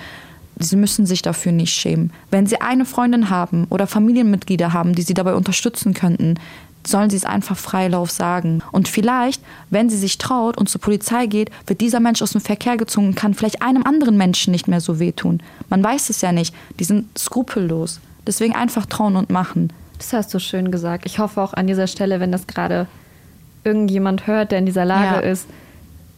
sie müssen sich dafür nicht schämen. Wenn sie eine Freundin haben oder Familienmitglieder haben, die sie dabei unterstützen könnten, sollen sie es einfach Freilauf sagen. Und vielleicht, wenn sie sich traut und zur Polizei geht, wird dieser Mensch aus dem Verkehr gezogen und kann vielleicht einem anderen Menschen nicht mehr so wehtun. Man weiß es ja nicht. Die sind skrupellos. Deswegen einfach trauen und machen. Das hast du schön gesagt. Ich hoffe auch an dieser Stelle, wenn das gerade irgendjemand hört, der in dieser Lage ja. ist,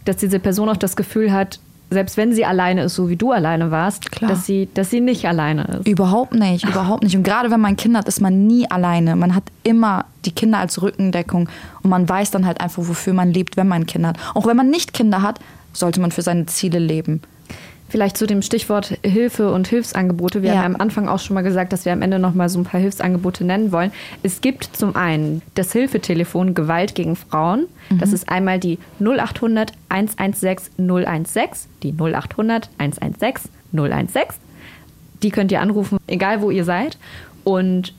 dass diese Person auch das Gefühl hat, selbst wenn sie alleine ist, so wie du alleine warst, Klar. dass sie, dass sie nicht alleine ist. Überhaupt nicht, überhaupt nicht. Und gerade wenn man Kinder hat, ist man nie alleine. Man hat immer die Kinder als Rückendeckung und man weiß dann halt einfach, wofür man lebt, wenn man Kinder hat. Auch wenn man nicht Kinder hat, sollte man für seine Ziele leben. Vielleicht zu dem Stichwort Hilfe und Hilfsangebote. Wir ja. haben am Anfang auch schon mal gesagt, dass wir am Ende noch mal so ein paar Hilfsangebote nennen wollen. Es gibt zum einen das Hilfetelefon Gewalt gegen Frauen. Mhm. Das ist einmal die 0800 116 016, die 0800 116 016. Die könnt ihr anrufen, egal wo ihr seid. Und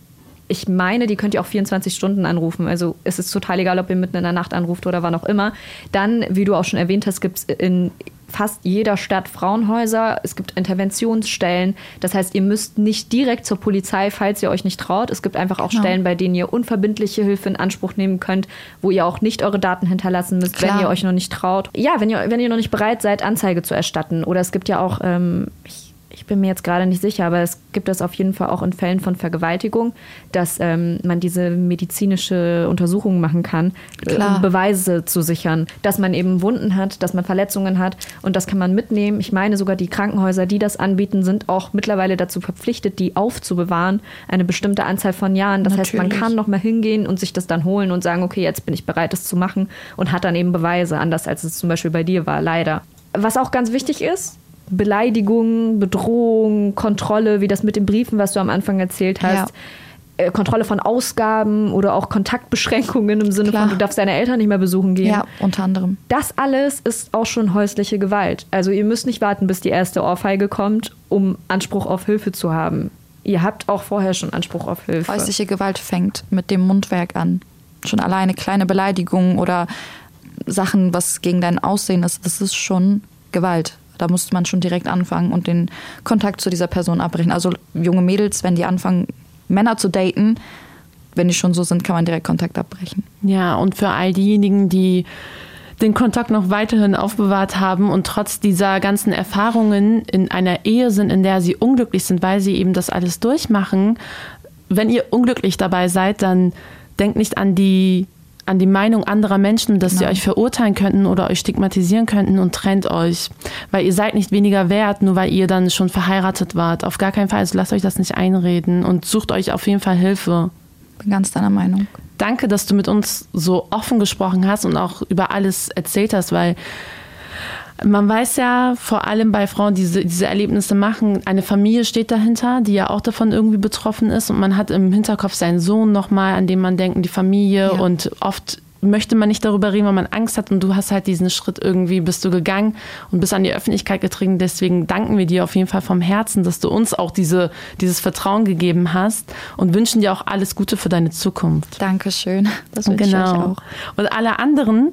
ich meine, die könnt ihr auch 24 Stunden anrufen. Also es ist total egal, ob ihr mitten in der Nacht anruft oder wann auch immer. Dann, wie du auch schon erwähnt hast, gibt es in fast jeder Stadt Frauenhäuser. Es gibt Interventionsstellen. Das heißt, ihr müsst nicht direkt zur Polizei, falls ihr euch nicht traut. Es gibt einfach auch genau. Stellen, bei denen ihr unverbindliche Hilfe in Anspruch nehmen könnt, wo ihr auch nicht eure Daten hinterlassen müsst, Klar. wenn ihr euch noch nicht traut. Ja, wenn ihr, wenn ihr noch nicht bereit seid, Anzeige zu erstatten. Oder es gibt ja auch, ähm, ich bin mir jetzt gerade nicht sicher, aber es gibt das auf jeden Fall auch in Fällen von Vergewaltigung, dass ähm, man diese medizinische Untersuchungen machen kann, äh, um Beweise zu sichern, dass man eben Wunden hat, dass man Verletzungen hat und das kann man mitnehmen. Ich meine sogar die Krankenhäuser, die das anbieten, sind auch mittlerweile dazu verpflichtet, die aufzubewahren, eine bestimmte Anzahl von Jahren. Das Natürlich. heißt, man kann noch mal hingehen und sich das dann holen und sagen, okay, jetzt bin ich bereit, das zu machen und hat dann eben Beweise, anders als es zum Beispiel bei dir war, leider. Was auch ganz wichtig ist, Beleidigung, Bedrohung, Kontrolle, wie das mit den Briefen, was du am Anfang erzählt hast. Ja. Äh, Kontrolle von Ausgaben oder auch Kontaktbeschränkungen im Sinne Klar. von, du darfst deine Eltern nicht mehr besuchen gehen. Ja, unter anderem. Das alles ist auch schon häusliche Gewalt. Also ihr müsst nicht warten, bis die erste Ohrfeige kommt, um Anspruch auf Hilfe zu haben. Ihr habt auch vorher schon Anspruch auf Hilfe. Häusliche Gewalt fängt mit dem Mundwerk an. Schon alleine kleine Beleidigungen oder Sachen, was gegen dein Aussehen ist, das ist schon Gewalt. Da musste man schon direkt anfangen und den Kontakt zu dieser Person abbrechen. Also junge Mädels, wenn die anfangen, Männer zu daten, wenn die schon so sind, kann man direkt Kontakt abbrechen. Ja, und für all diejenigen, die den Kontakt noch weiterhin aufbewahrt haben und trotz dieser ganzen Erfahrungen in einer Ehe sind, in der sie unglücklich sind, weil sie eben das alles durchmachen. Wenn ihr unglücklich dabei seid, dann denkt nicht an die an die Meinung anderer Menschen, dass genau. sie euch verurteilen könnten oder euch stigmatisieren könnten und trennt euch. Weil ihr seid nicht weniger wert, nur weil ihr dann schon verheiratet wart. Auf gar keinen Fall. Also lasst euch das nicht einreden und sucht euch auf jeden Fall Hilfe. Bin ganz deiner Meinung. Danke, dass du mit uns so offen gesprochen hast und auch über alles erzählt hast, weil man weiß ja vor allem bei Frauen, die diese, diese Erlebnisse machen, eine Familie steht dahinter, die ja auch davon irgendwie betroffen ist und man hat im Hinterkopf seinen Sohn nochmal, an dem man denkt, die Familie ja. und oft möchte man nicht darüber reden, weil man Angst hat und du hast halt diesen Schritt irgendwie, bist du gegangen und bist an die Öffentlichkeit getreten. Deswegen danken wir dir auf jeden Fall vom Herzen, dass du uns auch diese, dieses Vertrauen gegeben hast und wünschen dir auch alles Gute für deine Zukunft. Dankeschön. Das wünsche genau. ich euch auch. Und alle anderen,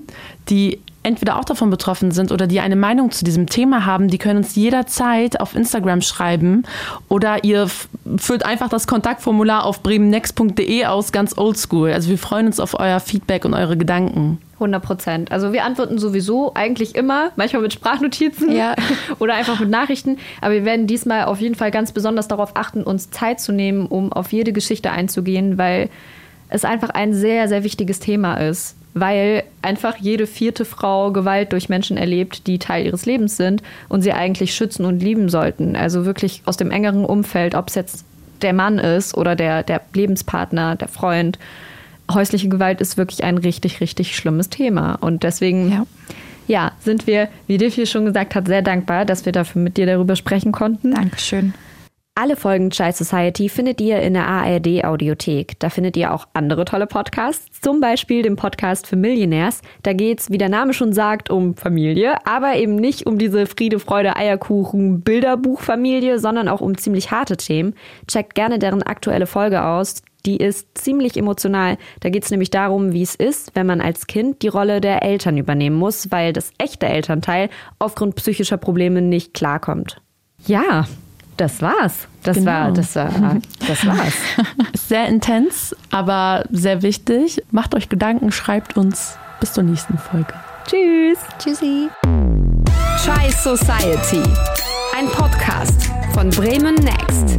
die entweder auch davon betroffen sind oder die eine Meinung zu diesem Thema haben, die können uns jederzeit auf Instagram schreiben oder ihr füllt einfach das Kontaktformular auf bremennext.de aus, ganz oldschool. Also wir freuen uns auf euer Feedback und eure Gedanken. 100 Prozent. Also wir antworten sowieso eigentlich immer, manchmal mit Sprachnotizen ja. oder einfach mit Nachrichten. Aber wir werden diesmal auf jeden Fall ganz besonders darauf achten, uns Zeit zu nehmen, um auf jede Geschichte einzugehen, weil es einfach ein sehr, sehr wichtiges Thema ist weil einfach jede vierte Frau Gewalt durch Menschen erlebt, die Teil ihres Lebens sind und sie eigentlich schützen und lieben sollten. Also wirklich aus dem engeren Umfeld, ob es jetzt der Mann ist oder der, der Lebenspartner, der Freund. Häusliche Gewalt ist wirklich ein richtig, richtig schlimmes Thema. Und deswegen ja. ja sind wir, wie Diffie schon gesagt hat, sehr dankbar, dass wir dafür mit dir darüber sprechen konnten. Dankeschön. Alle Folgen Chai Society findet ihr in der ARD Audiothek. Da findet ihr auch andere tolle Podcasts, zum Beispiel den Podcast für Millionärs. Da geht's, wie der Name schon sagt, um Familie, aber eben nicht um diese Friede, Freude, Eierkuchen, Bilderbuchfamilie, sondern auch um ziemlich harte Themen. Checkt gerne deren aktuelle Folge aus. Die ist ziemlich emotional. Da geht es nämlich darum, wie es ist, wenn man als Kind die Rolle der Eltern übernehmen muss, weil das echte Elternteil aufgrund psychischer Probleme nicht klarkommt. Ja, das war's. Das Genau. war, das war, das war's. Sehr intens, aber sehr wichtig. Macht euch Gedanken, schreibt uns. Bis zur nächsten Folge. Tschüss. Tschüssi. Chai Society. Ein Podcast von Bremen Next.